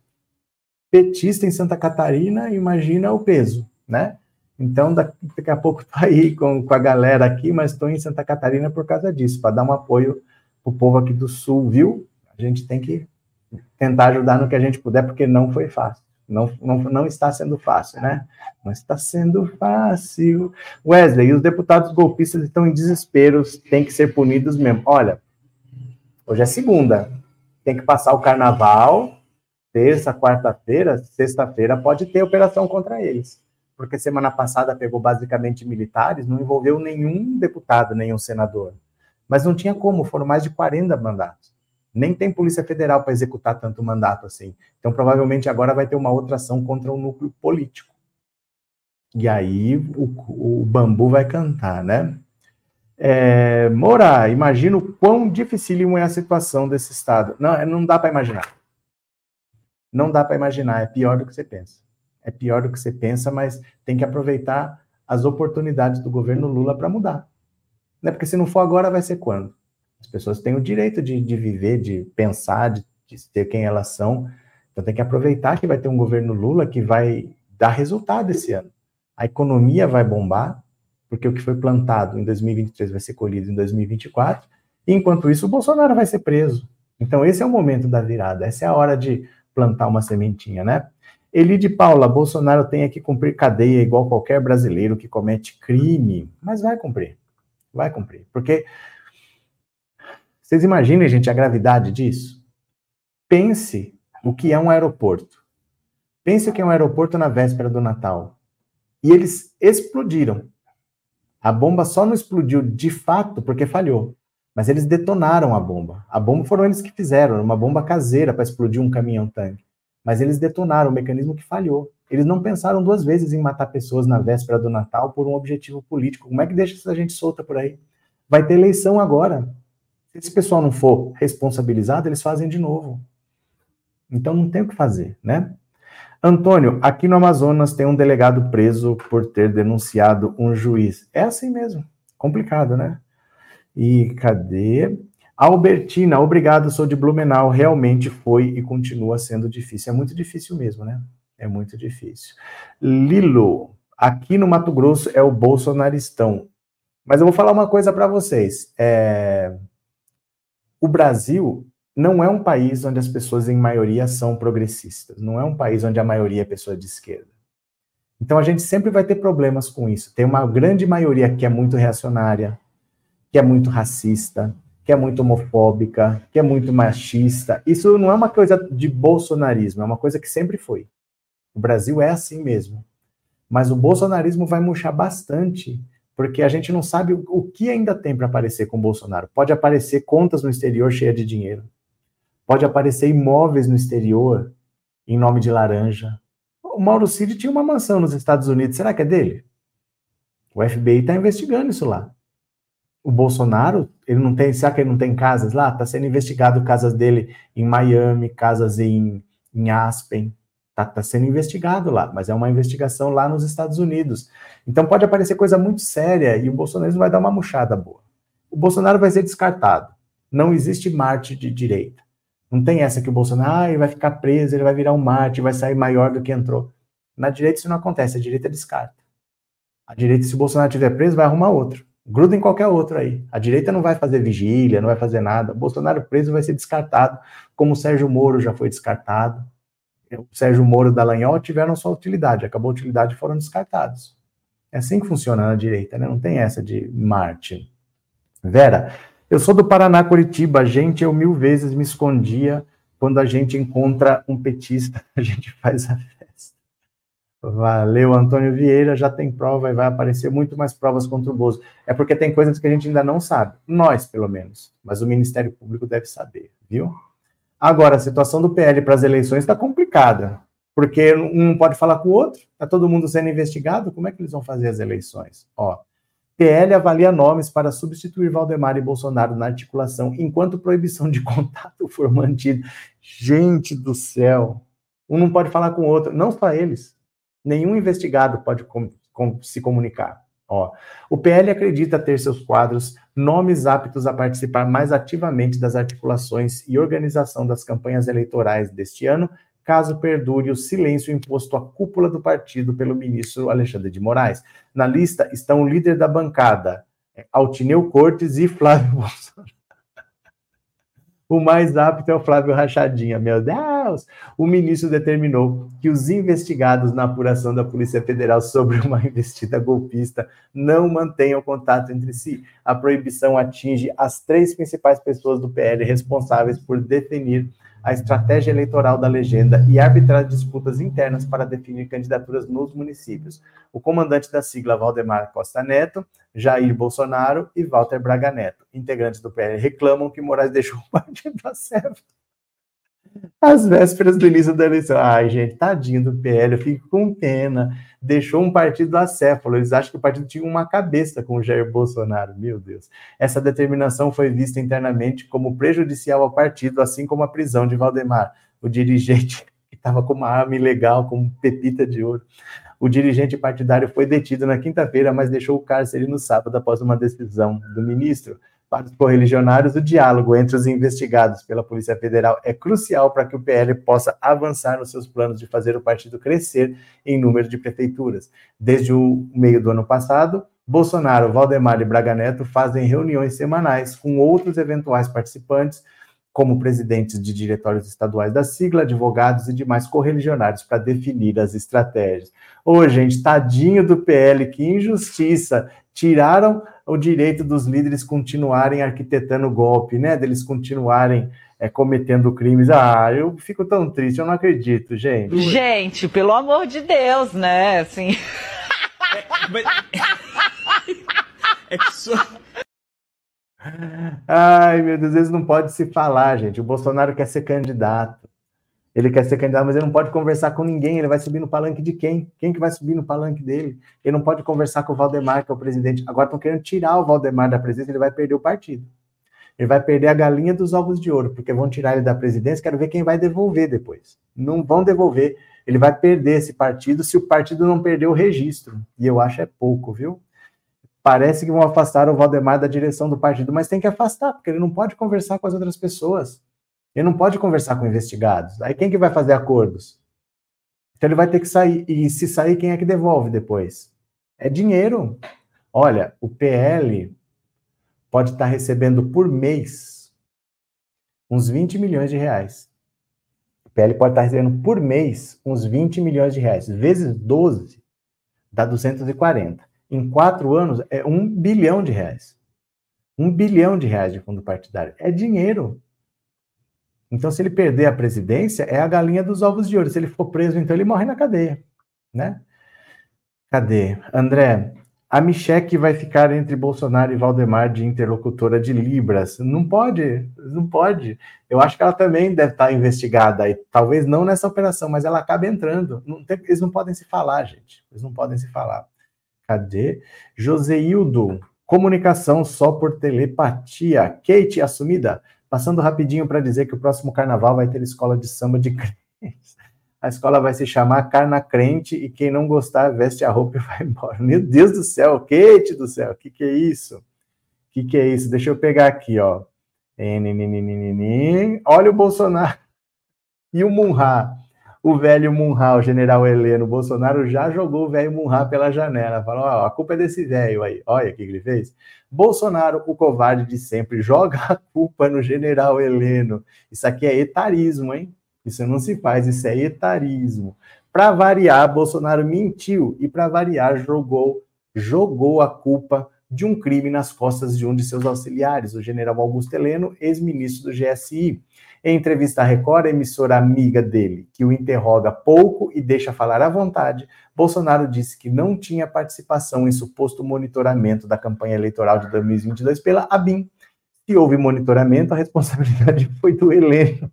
Petista em Santa Catarina, imagina o peso, né? Então daqui a pouco tô aí com, com a galera aqui, mas estou em Santa Catarina por causa disso, para dar um apoio pro povo aqui do Sul, viu? A gente tem que tentar ajudar no que a gente puder, porque não foi fácil. Não, não, não está sendo fácil, né? Não está sendo fácil. Wesley, os deputados golpistas estão em desespero, têm que ser punidos mesmo. Olha, hoje é segunda, tem que passar o carnaval, terça, quarta-feira, sexta-feira pode ter operação contra eles. Porque semana passada pegou basicamente militares, não envolveu nenhum deputado, nenhum senador. Mas não tinha como, foram mais de 40 mandatos nem tem Polícia Federal para executar tanto mandato assim. Então, provavelmente agora vai ter uma outra ação contra o núcleo político. E aí o, o bambu vai cantar, né? É, Moura, imagina o quão dificílimo é a situação desse Estado. Não, é, não dá para imaginar. Não dá para imaginar, é pior do que você pensa. É pior do que você pensa, mas tem que aproveitar as oportunidades do governo Lula para mudar. Né? Porque se não for agora, vai ser quando? As pessoas têm o direito de, de viver, de pensar, de, de ser quem elas são. Então tem que aproveitar que vai ter um governo Lula que vai dar resultado esse ano. A economia vai bombar, porque o que foi plantado em 2023 vai ser colhido em 2024, e enquanto isso o Bolsonaro vai ser preso. Então esse é o momento da virada, essa é a hora de plantar uma sementinha, né? Elide Paula, Bolsonaro tem que cumprir cadeia igual qualquer brasileiro que comete crime, mas vai cumprir, vai cumprir, porque vocês imaginem, gente, a gravidade disso? Pense o que é um aeroporto. Pense o que é um aeroporto na véspera do Natal. E eles explodiram. A bomba só não explodiu de fato porque falhou. Mas eles detonaram a bomba. A bomba foram eles que fizeram, uma bomba caseira para explodir um caminhão-tanque. Mas eles detonaram o mecanismo que falhou. Eles não pensaram duas vezes em matar pessoas na véspera do Natal por um objetivo político. Como é que deixa essa gente solta por aí? Vai ter eleição agora. Se esse pessoal não for responsabilizado, eles fazem de novo. Então não tem o que fazer, né? Antônio, aqui no Amazonas tem um delegado preso por ter denunciado um juiz. É assim mesmo. Complicado, né? E cadê? Albertina, obrigado, sou de Blumenau. Realmente foi e continua sendo difícil. É muito difícil mesmo, né? É muito difícil. Lilo, aqui no Mato Grosso é o bolsonaristão. Mas eu vou falar uma coisa para vocês. É... O Brasil não é um país onde as pessoas, em maioria, são progressistas. Não é um país onde a maioria é pessoa de esquerda. Então a gente sempre vai ter problemas com isso. Tem uma grande maioria que é muito reacionária, que é muito racista, que é muito homofóbica, que é muito machista. Isso não é uma coisa de bolsonarismo, é uma coisa que sempre foi. O Brasil é assim mesmo. Mas o bolsonarismo vai murchar bastante, porque a gente não sabe o que ainda tem para aparecer com o Bolsonaro. Pode aparecer contas no exterior cheias de dinheiro. Pode aparecer imóveis no exterior em nome de laranja. O Mauro Cid tinha uma mansão nos Estados Unidos. Será que é dele? O FBI está investigando isso lá. O Bolsonaro, ele não tem, será que ele não tem casas lá? Está sendo investigado casas dele em Miami, casas em, em Aspen. Está tá sendo investigado lá, mas é uma investigação lá nos Estados Unidos. Então pode aparecer coisa muito séria e o Bolsonaro vai dar uma murchada boa. O Bolsonaro vai ser descartado. Não existe Marte de direita. Não tem essa que o Bolsonaro ah, vai ficar preso, ele vai virar um Marte, vai sair maior do que entrou. Na direita isso não acontece, a direita descarta. A direita, se o Bolsonaro estiver preso, vai arrumar outro. Gruda em qualquer outro aí. A direita não vai fazer vigília, não vai fazer nada. O Bolsonaro preso vai ser descartado, como o Sérgio Moro já foi descartado. O Sérgio Moro o Dallagnol tiveram sua utilidade, acabou a utilidade e foram descartados. É assim que funciona na direita, né? Não tem essa de Marte. Vera, eu sou do Paraná, Curitiba. Gente, eu mil vezes me escondia quando a gente encontra um petista, a gente faz a festa. Valeu, Antônio Vieira. Já tem prova e vai aparecer muito mais provas contra o Bozo. É porque tem coisas que a gente ainda não sabe. Nós, pelo menos. Mas o Ministério Público deve saber, viu? Agora, a situação do PL para as eleições está complicada. Porque um pode falar com o outro, está todo mundo sendo investigado, como é que eles vão fazer as eleições? Ó, PL avalia nomes para substituir Valdemar e Bolsonaro na articulação, enquanto proibição de contato for mantida. Gente do céu! Um não pode falar com o outro, não só eles. Nenhum investigado pode com, com, se comunicar. Ó, o PL acredita ter seus quadros nomes aptos a participar mais ativamente das articulações e organização das campanhas eleitorais deste ano, caso perdure o silêncio imposto à cúpula do partido pelo ministro Alexandre de Moraes. Na lista estão o líder da bancada, Altineu Cortes e Flávio Bolsonaro. O mais apto é o Flávio Rachadinha. Meu Deus! O ministro determinou que os investigados na apuração da Polícia Federal sobre uma investida golpista não mantenham contato entre si. A proibição atinge as três principais pessoas do PL responsáveis por definir a estratégia eleitoral da legenda e arbitrar disputas internas para definir candidaturas nos municípios. O comandante da sigla Valdemar Costa Neto, Jair Bolsonaro e Walter Braga Neto, integrantes do PL, reclamam que Moraes deixou o partido a serva às vésperas do início da eleição. Ai, gente, tadinho do PL, eu fico com pena. Deixou um partido acéfalo. Eles acham que o partido tinha uma cabeça com o Jair Bolsonaro. Meu Deus. Essa determinação foi vista internamente como prejudicial ao partido, assim como a prisão de Valdemar, o dirigente que estava com uma arma ilegal, com pepita de ouro. O dirigente partidário foi detido na quinta-feira, mas deixou o cárcere no sábado após uma decisão do ministro. Para os correligionários, o diálogo entre os investigados pela Polícia Federal é crucial para que o PL possa avançar nos seus planos de fazer o partido crescer em número de prefeituras. Desde o meio do ano passado, Bolsonaro, Valdemar e Braga Neto fazem reuniões semanais com outros eventuais participantes, como presidentes de diretórios estaduais da sigla, advogados e demais correligionários para definir as estratégias. Ô, gente, tadinho do PL, que injustiça! Tiraram o direito dos líderes continuarem arquitetando o golpe, né? Deles continuarem é, cometendo crimes. Ah, eu fico tão triste, eu não acredito, gente. Gente, pelo amor de Deus, né? Assim. É, mas... é que só... Ai, meu Deus, vezes não pode se falar, gente. O Bolsonaro quer ser candidato. Ele quer ser candidato, mas ele não pode conversar com ninguém. Ele vai subir no palanque de quem? Quem que vai subir no palanque dele? Ele não pode conversar com o Valdemar, que é o presidente. Agora estão querendo tirar o Valdemar da presidência, ele vai perder o partido. Ele vai perder a galinha dos ovos de ouro, porque vão tirar ele da presidência. Quero ver quem vai devolver depois. Não vão devolver. Ele vai perder esse partido se o partido não perder o registro. E eu acho é pouco, viu? Parece que vão afastar o Valdemar da direção do partido, mas tem que afastar, porque ele não pode conversar com as outras pessoas. Ele não pode conversar com investigados. Aí quem que vai fazer acordos? Então ele vai ter que sair. E se sair, quem é que devolve depois? É dinheiro. Olha, o PL pode estar recebendo por mês uns 20 milhões de reais. O PL pode estar recebendo por mês uns 20 milhões de reais. Vezes 12 dá 240. Em quatro anos é um bilhão de reais. Um bilhão de reais de fundo partidário. É dinheiro. Então, se ele perder a presidência, é a galinha dos ovos de ouro. Se ele for preso, então ele morre na cadeia, né? Cadê? André, a Micheque vai ficar entre Bolsonaro e Valdemar de interlocutora de Libras. Não pode, não pode. Eu acho que ela também deve estar investigada, e talvez não nessa operação, mas ela acaba entrando. Não tem, eles não podem se falar, gente. Eles não podem se falar. Cadê? Joseildo, comunicação só por telepatia. Kate, assumida. Passando rapidinho para dizer que o próximo carnaval vai ter escola de samba de crentes. A escola vai se chamar Carna Crente e quem não gostar veste a roupa e vai embora. Meu Deus do céu, Kate do céu, o que, que é isso? O que, que é isso? Deixa eu pegar aqui, ó. Olha o Bolsonaro e o Munha. O velho Munha, o general Heleno Bolsonaro já jogou o velho Munha pela janela. Falou: ó, a culpa é desse velho aí. Olha o que ele fez. Bolsonaro, o covarde de sempre, joga a culpa no general Heleno. Isso aqui é etarismo, hein? Isso não se faz, isso é etarismo. Para variar, Bolsonaro mentiu e para variar jogou jogou a culpa de um crime nas costas de um de seus auxiliares, o general Augusto Heleno, ex-ministro do GSI. Em entrevista à Record, a emissora amiga dele, que o interroga pouco e deixa falar à vontade, Bolsonaro disse que não tinha participação em suposto monitoramento da campanha eleitoral de 2022 pela ABIN. Se houve monitoramento, a responsabilidade foi do Heleno.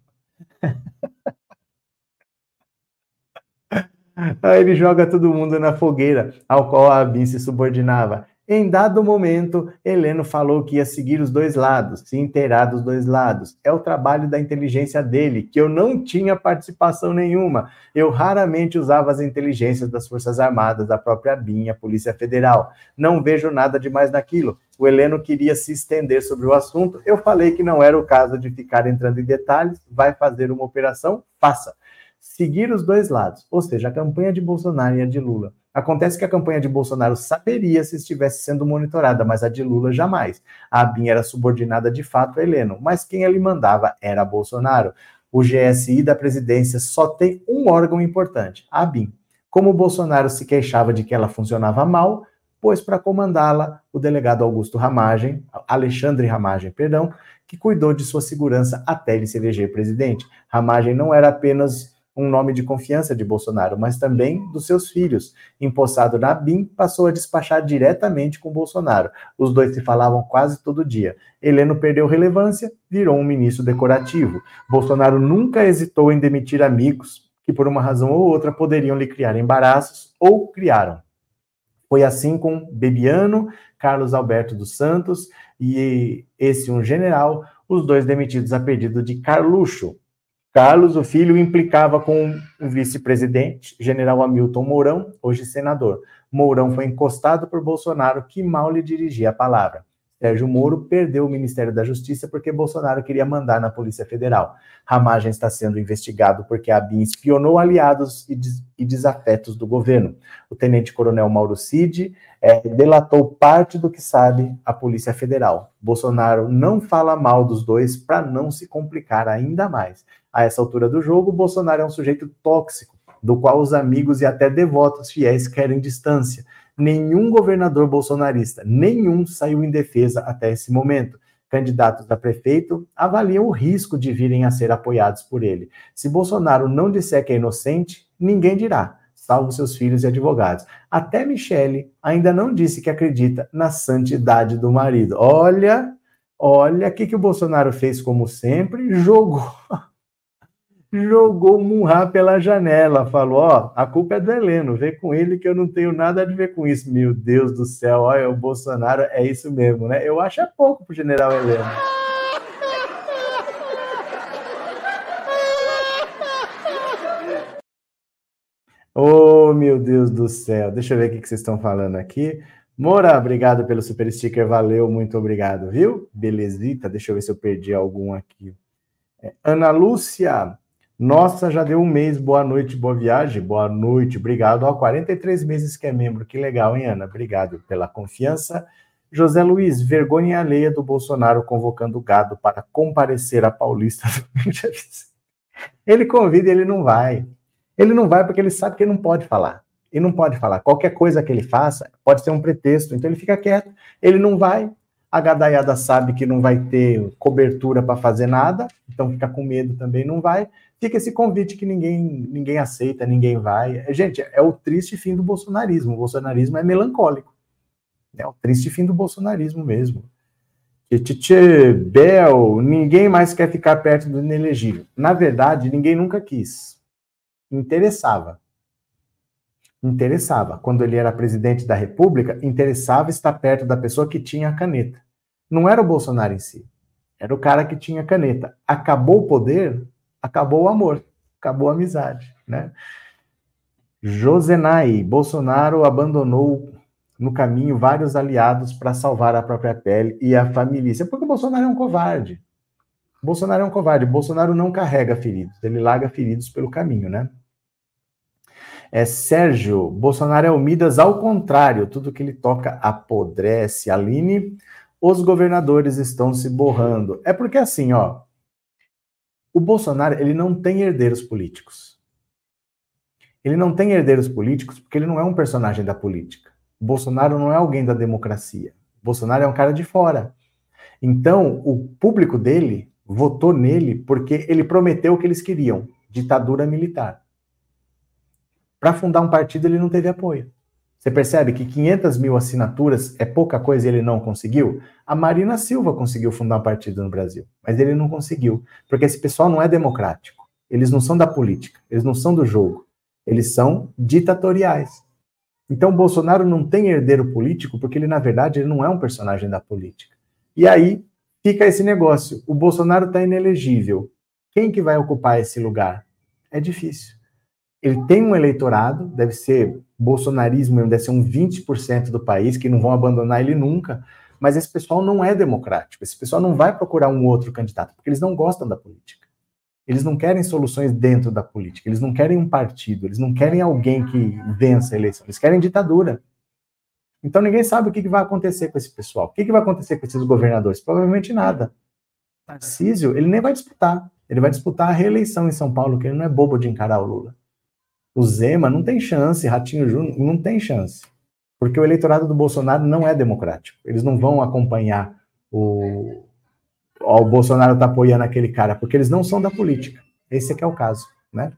Aí ele joga todo mundo na fogueira ao qual a ABIN se subordinava. Em dado momento, Heleno falou que ia seguir os dois lados, se inteirar dos dois lados. É o trabalho da inteligência dele, que eu não tinha participação nenhuma. Eu raramente usava as inteligências das Forças Armadas, da própria BIM, a Polícia Federal. Não vejo nada demais naquilo. O Heleno queria se estender sobre o assunto. Eu falei que não era o caso de ficar entrando em detalhes. Vai fazer uma operação? Faça. Seguir os dois lados, ou seja, a campanha de Bolsonaro e a de Lula Acontece que a campanha de Bolsonaro saberia se estivesse sendo monitorada, mas a de Lula jamais. A ABIN era subordinada de fato a Heleno, mas quem ele mandava era Bolsonaro. O GSI da presidência só tem um órgão importante, a ABIN. Como Bolsonaro se queixava de que ela funcionava mal, pôs para comandá-la o delegado Augusto Ramagem, Alexandre Ramagem, perdão, que cuidou de sua segurança até ele se eleger presidente. Ramagem não era apenas um nome de confiança de Bolsonaro, mas também dos seus filhos. Empossado na BIM, passou a despachar diretamente com Bolsonaro. Os dois se falavam quase todo dia. Heleno perdeu relevância, virou um ministro decorativo. Bolsonaro nunca hesitou em demitir amigos que, por uma razão ou outra, poderiam lhe criar embaraços ou criaram. Foi assim com Bebiano, Carlos Alberto dos Santos e esse um general, os dois demitidos a pedido de Carluxo, Carlos, o filho, implicava com o vice-presidente, general Hamilton Mourão, hoje senador. Mourão foi encostado por Bolsonaro, que mal lhe dirigia a palavra. Sérgio Moro perdeu o Ministério da Justiça porque Bolsonaro queria mandar na Polícia Federal. Ramagem está sendo investigado porque a BIM espionou aliados e, des e desafetos do governo. O tenente-coronel Mauro Cid é, delatou parte do que sabe a Polícia Federal. Bolsonaro não fala mal dos dois para não se complicar ainda mais. A essa altura do jogo, Bolsonaro é um sujeito tóxico, do qual os amigos e até devotos fiéis querem distância nenhum governador bolsonarista, nenhum saiu em defesa até esse momento. Candidatos a prefeito avaliam o risco de virem a ser apoiados por ele. Se Bolsonaro não disser que é inocente, ninguém dirá, salvo seus filhos e advogados. Até Michele ainda não disse que acredita na santidade do marido. Olha, olha o que, que o Bolsonaro fez como sempre, jogou jogou o Munra pela janela, falou: Ó, a culpa é do Heleno, vem com ele que eu não tenho nada a ver com isso. Meu Deus do céu, olha, o Bolsonaro é isso mesmo, né? Eu acho é pouco pro general Heleno. Oh, meu Deus do céu. Deixa eu ver o que vocês estão falando aqui. Mora, obrigado pelo super sticker, valeu, muito obrigado, viu? Belezita, deixa eu ver se eu perdi algum aqui. É, Ana Lúcia, nossa, já deu um mês, boa noite, boa viagem, boa noite, obrigado. Ó, 43 meses que é membro, que legal, hein, Ana? Obrigado pela confiança. José Luiz, vergonha alheia do Bolsonaro convocando gado para comparecer à Paulista. ele convida e ele não vai. Ele não vai porque ele sabe que ele não pode falar. Ele não pode falar. Qualquer coisa que ele faça pode ser um pretexto. Então ele fica quieto. Ele não vai. A gadaiada sabe que não vai ter cobertura para fazer nada, então fica com medo também, não vai. Fica esse convite que ninguém, ninguém aceita, ninguém vai. Gente, é o triste fim do bolsonarismo. O bolsonarismo é melancólico. É o triste fim do bolsonarismo mesmo. Tchê, Bel, ninguém mais quer ficar perto do inelegível. Na verdade, ninguém nunca quis interessava. Interessava. Quando ele era presidente da República, interessava estar perto da pessoa que tinha a caneta. Não era o Bolsonaro em si. Era o cara que tinha a caneta. Acabou o poder, acabou o amor, acabou a amizade, né? Josenai, Bolsonaro abandonou no caminho vários aliados para salvar a própria pele e a família. Porque o Bolsonaro é um covarde. O Bolsonaro é um covarde. O Bolsonaro não carrega feridos, ele larga feridos pelo caminho, né? É Sérgio, Bolsonaro é o Midas ao contrário, tudo que ele toca apodrece. Aline, os governadores estão se borrando. É porque assim, ó, o Bolsonaro, ele não tem herdeiros políticos. Ele não tem herdeiros políticos porque ele não é um personagem da política. O Bolsonaro não é alguém da democracia. O Bolsonaro é um cara de fora. Então, o público dele votou nele porque ele prometeu o que eles queriam: ditadura militar. Para fundar um partido, ele não teve apoio. Você percebe que 500 mil assinaturas é pouca coisa e ele não conseguiu? A Marina Silva conseguiu fundar um partido no Brasil, mas ele não conseguiu, porque esse pessoal não é democrático. Eles não são da política, eles não são do jogo, eles são ditatoriais. Então, Bolsonaro não tem herdeiro político porque ele, na verdade, ele não é um personagem da política. E aí fica esse negócio: o Bolsonaro está inelegível. Quem que vai ocupar esse lugar? É difícil ele tem um eleitorado, deve ser bolsonarismo, deve ser um 20% do país, que não vão abandonar ele nunca, mas esse pessoal não é democrático, esse pessoal não vai procurar um outro candidato, porque eles não gostam da política. Eles não querem soluções dentro da política, eles não querem um partido, eles não querem alguém que vença a eleição, eles querem ditadura. Então ninguém sabe o que vai acontecer com esse pessoal. O que vai acontecer com esses governadores? Provavelmente nada. Tarcísio, ele nem vai disputar. Ele vai disputar a reeleição em São Paulo, que ele não é bobo de encarar o Lula. O Zema não tem chance, Ratinho Júnior não tem chance. Porque o eleitorado do Bolsonaro não é democrático. Eles não vão acompanhar o. Ó, o Bolsonaro tá apoiando aquele cara, porque eles não são da política. Esse é que é o caso, né?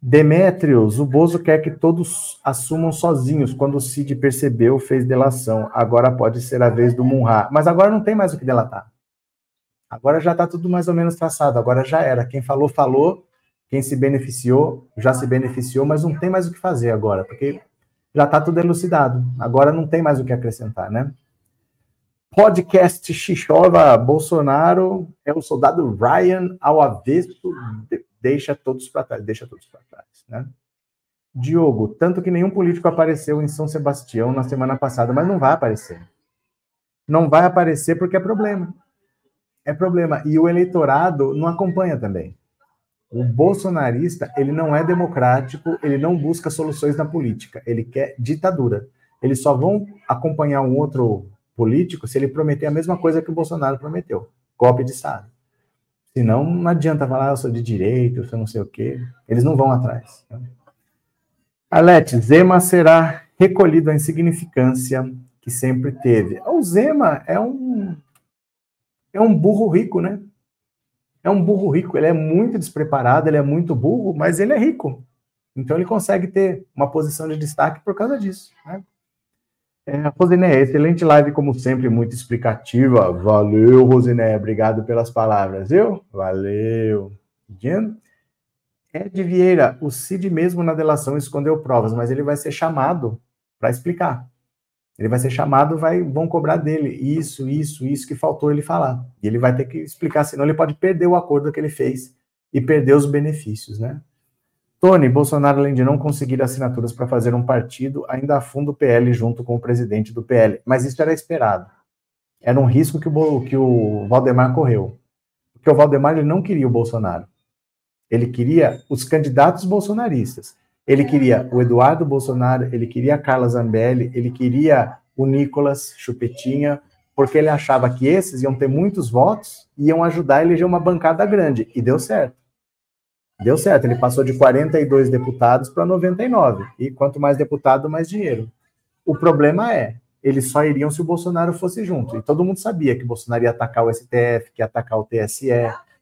Demétrios, o Bozo quer que todos assumam sozinhos. Quando o Cid percebeu, fez delação. Agora pode ser a vez do Munra. Mas agora não tem mais o que delatar. Agora já está tudo mais ou menos traçado. Agora já era. Quem falou, falou. Quem se beneficiou, já se beneficiou, mas não tem mais o que fazer agora, porque já está tudo elucidado. Agora não tem mais o que acrescentar, né? Podcast Xixova Bolsonaro é o soldado Ryan ao avesso, deixa todos para trás, deixa todos para trás, né? Diogo, tanto que nenhum político apareceu em São Sebastião na semana passada, mas não vai aparecer. Não vai aparecer porque é problema. É problema. E o eleitorado não acompanha também. O bolsonarista, ele não é democrático, ele não busca soluções na política, ele quer ditadura. Eles só vão acompanhar um outro político se ele prometer a mesma coisa que o Bolsonaro prometeu, golpe de Estado. Senão, não adianta falar, ah, eu sou de direito, eu sou não sei o quê. Eles não vão atrás. Alete, Zema será recolhido à insignificância que sempre teve. O Zema é um, é um burro rico, né? É um burro rico, ele é muito despreparado, ele é muito burro, mas ele é rico. Então ele consegue ter uma posição de destaque por causa disso. Né? É, Rosiné, excelente live, como sempre, muito explicativa. Valeu, Rosiné, obrigado pelas palavras, viu? Valeu. Ed Vieira, o Cid mesmo na delação escondeu provas, mas ele vai ser chamado para explicar. Ele vai ser chamado, vai, vão cobrar dele isso, isso, isso que faltou ele falar. E ele vai ter que explicar, senão ele pode perder o acordo que ele fez e perder os benefícios, né? Tony, Bolsonaro, além de não conseguir assinaturas para fazer um partido, ainda afunda o PL junto com o presidente do PL. Mas isso era esperado. Era um risco que o, que o Valdemar correu. Porque o Valdemar ele não queria o Bolsonaro. Ele queria os candidatos bolsonaristas. Ele queria o Eduardo Bolsonaro, ele queria a Carla Zambelli, ele queria o Nicolas Chupetinha, porque ele achava que esses iam ter muitos votos e iam ajudar a eleger uma bancada grande. E deu certo. Deu certo, ele passou de 42 deputados para 99. E quanto mais deputado, mais dinheiro. O problema é, eles só iriam se o Bolsonaro fosse junto. E todo mundo sabia que o Bolsonaro ia atacar o STF, que ia atacar o TSE,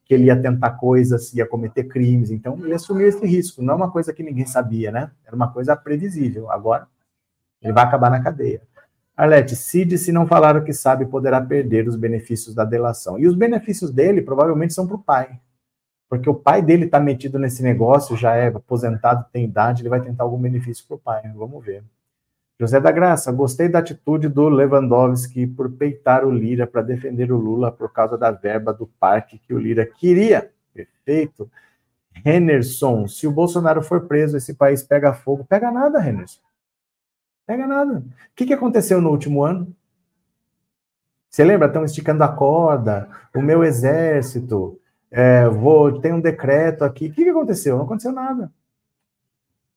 que ele ia tentar coisas, ia cometer crimes. Então, ele assumiu esse risco. Não é uma coisa que ninguém sabia, né? Era uma coisa previsível. Agora, ele vai acabar na cadeia. Arlete, Cid, se não falar o que sabe, poderá perder os benefícios da delação. E os benefícios dele provavelmente são para o pai porque o pai dele está metido nesse negócio, já é aposentado, tem idade, ele vai tentar algum benefício para o pai. Vamos ver. José da Graça, gostei da atitude do Lewandowski por peitar o Lira para defender o Lula por causa da verba do parque que o Lira queria. Perfeito. Henderson, se o Bolsonaro for preso, esse país pega fogo. Pega nada, Henderson. Pega nada. O que, que aconteceu no último ano? Você lembra? Estão esticando a corda, o meu exército, é, vou, tem um decreto aqui. O que, que aconteceu? Não aconteceu nada.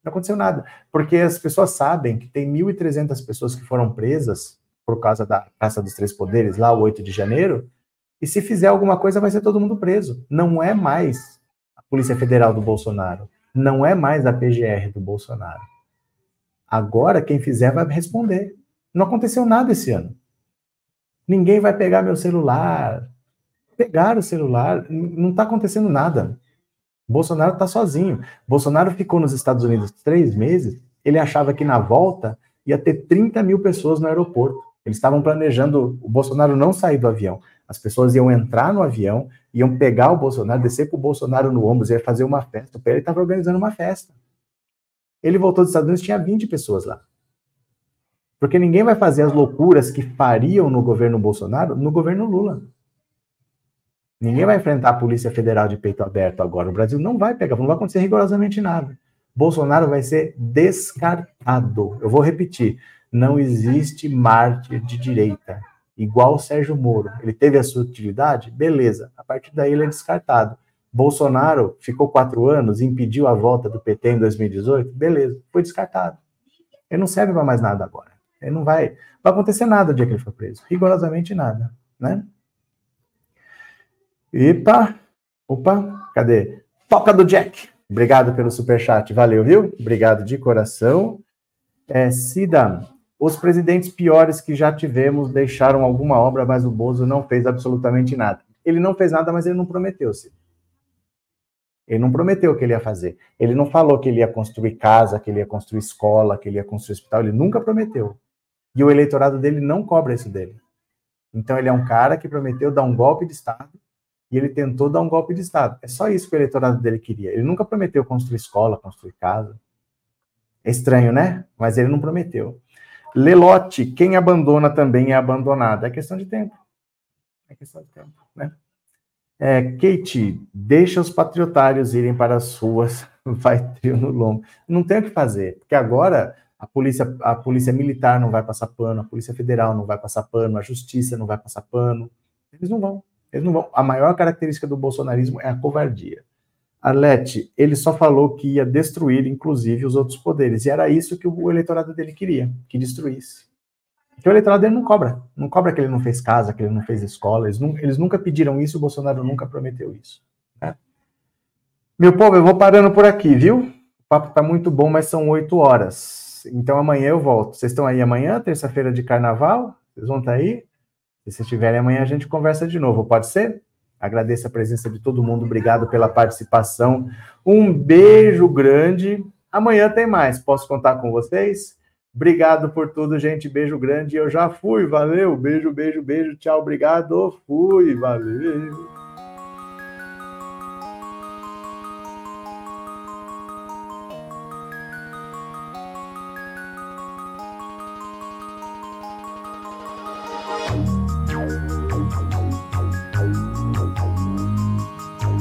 Não aconteceu nada. Porque as pessoas sabem que tem 1.300 pessoas que foram presas por causa da Caça dos Três Poderes, lá o 8 de janeiro, e se fizer alguma coisa vai ser todo mundo preso. Não é mais a Polícia Federal do Bolsonaro. Não é mais a PGR do Bolsonaro. Agora, quem fizer vai responder. Não aconteceu nada esse ano. Ninguém vai pegar meu celular, pegar o celular, não está acontecendo nada. Bolsonaro está sozinho. Bolsonaro ficou nos Estados Unidos três meses, ele achava que na volta ia ter 30 mil pessoas no aeroporto. Eles estavam planejando o Bolsonaro não sair do avião. As pessoas iam entrar no avião, iam pegar o Bolsonaro, descer com o Bolsonaro no ombro, ia fazer uma festa. O ele estava organizando uma festa. Ele voltou dos Estados Unidos, tinha 20 pessoas lá. Porque ninguém vai fazer as loucuras que fariam no governo Bolsonaro no governo Lula. Ninguém vai enfrentar a Polícia Federal de peito aberto agora. O Brasil não vai pegar, não vai acontecer rigorosamente nada. Bolsonaro vai ser descartado. Eu vou repetir: não existe mártir de direita, igual o Sérgio Moro. Ele teve a sua utilidade? Beleza. A partir daí ele é descartado. Bolsonaro ficou quatro anos, impediu a volta do PT em 2018? Beleza, foi descartado. Ele não serve para mais nada agora. Ele não vai, vai acontecer nada o dia que ele for preso. Rigorosamente nada, né? Epa, opa, cadê? Toca do Jack. Obrigado pelo superchat, valeu, viu? Obrigado de coração. É, Cida, os presidentes piores que já tivemos deixaram alguma obra, mas o Bozo não fez absolutamente nada. Ele não fez nada, mas ele não prometeu, Cida. Ele não prometeu que ele ia fazer. Ele não falou que ele ia construir casa, que ele ia construir escola, que ele ia construir hospital. Ele nunca prometeu. E o eleitorado dele não cobra isso dele. Então ele é um cara que prometeu dar um golpe de Estado e ele tentou dar um golpe de Estado. É só isso que o eleitorado dele queria. Ele nunca prometeu construir escola, construir casa. É estranho, né? Mas ele não prometeu. Lelote, quem abandona também é abandonado. É questão de tempo. É questão de tempo, né? É, Kate, deixa os patriotários irem para as ruas, vai trio no lombo. Não tem o que fazer, porque agora a polícia, a polícia militar não vai passar pano, a polícia federal não vai passar pano, a justiça não vai passar pano. Eles não vão. Eles não vão. A maior característica do bolsonarismo é a covardia. Arlete, ele só falou que ia destruir, inclusive, os outros poderes. E era isso que o eleitorado dele queria, que destruísse. Porque o eleitorado dele não cobra. Não cobra que ele não fez casa, que ele não fez escola. Eles, não, eles nunca pediram isso, o Bolsonaro nunca prometeu isso. Né? Meu povo, eu vou parando por aqui, viu? O papo tá muito bom, mas são oito horas. Então amanhã eu volto. Vocês estão aí amanhã, terça-feira de carnaval? Vocês vão estar tá aí? Se vocês estiverem amanhã, a gente conversa de novo, pode ser? Agradeço a presença de todo mundo, obrigado pela participação. Um beijo grande. Amanhã tem mais, posso contar com vocês? Obrigado por tudo, gente. Beijo grande. Eu já fui, valeu. Beijo, beijo, beijo. Tchau, obrigado. Fui, valeu.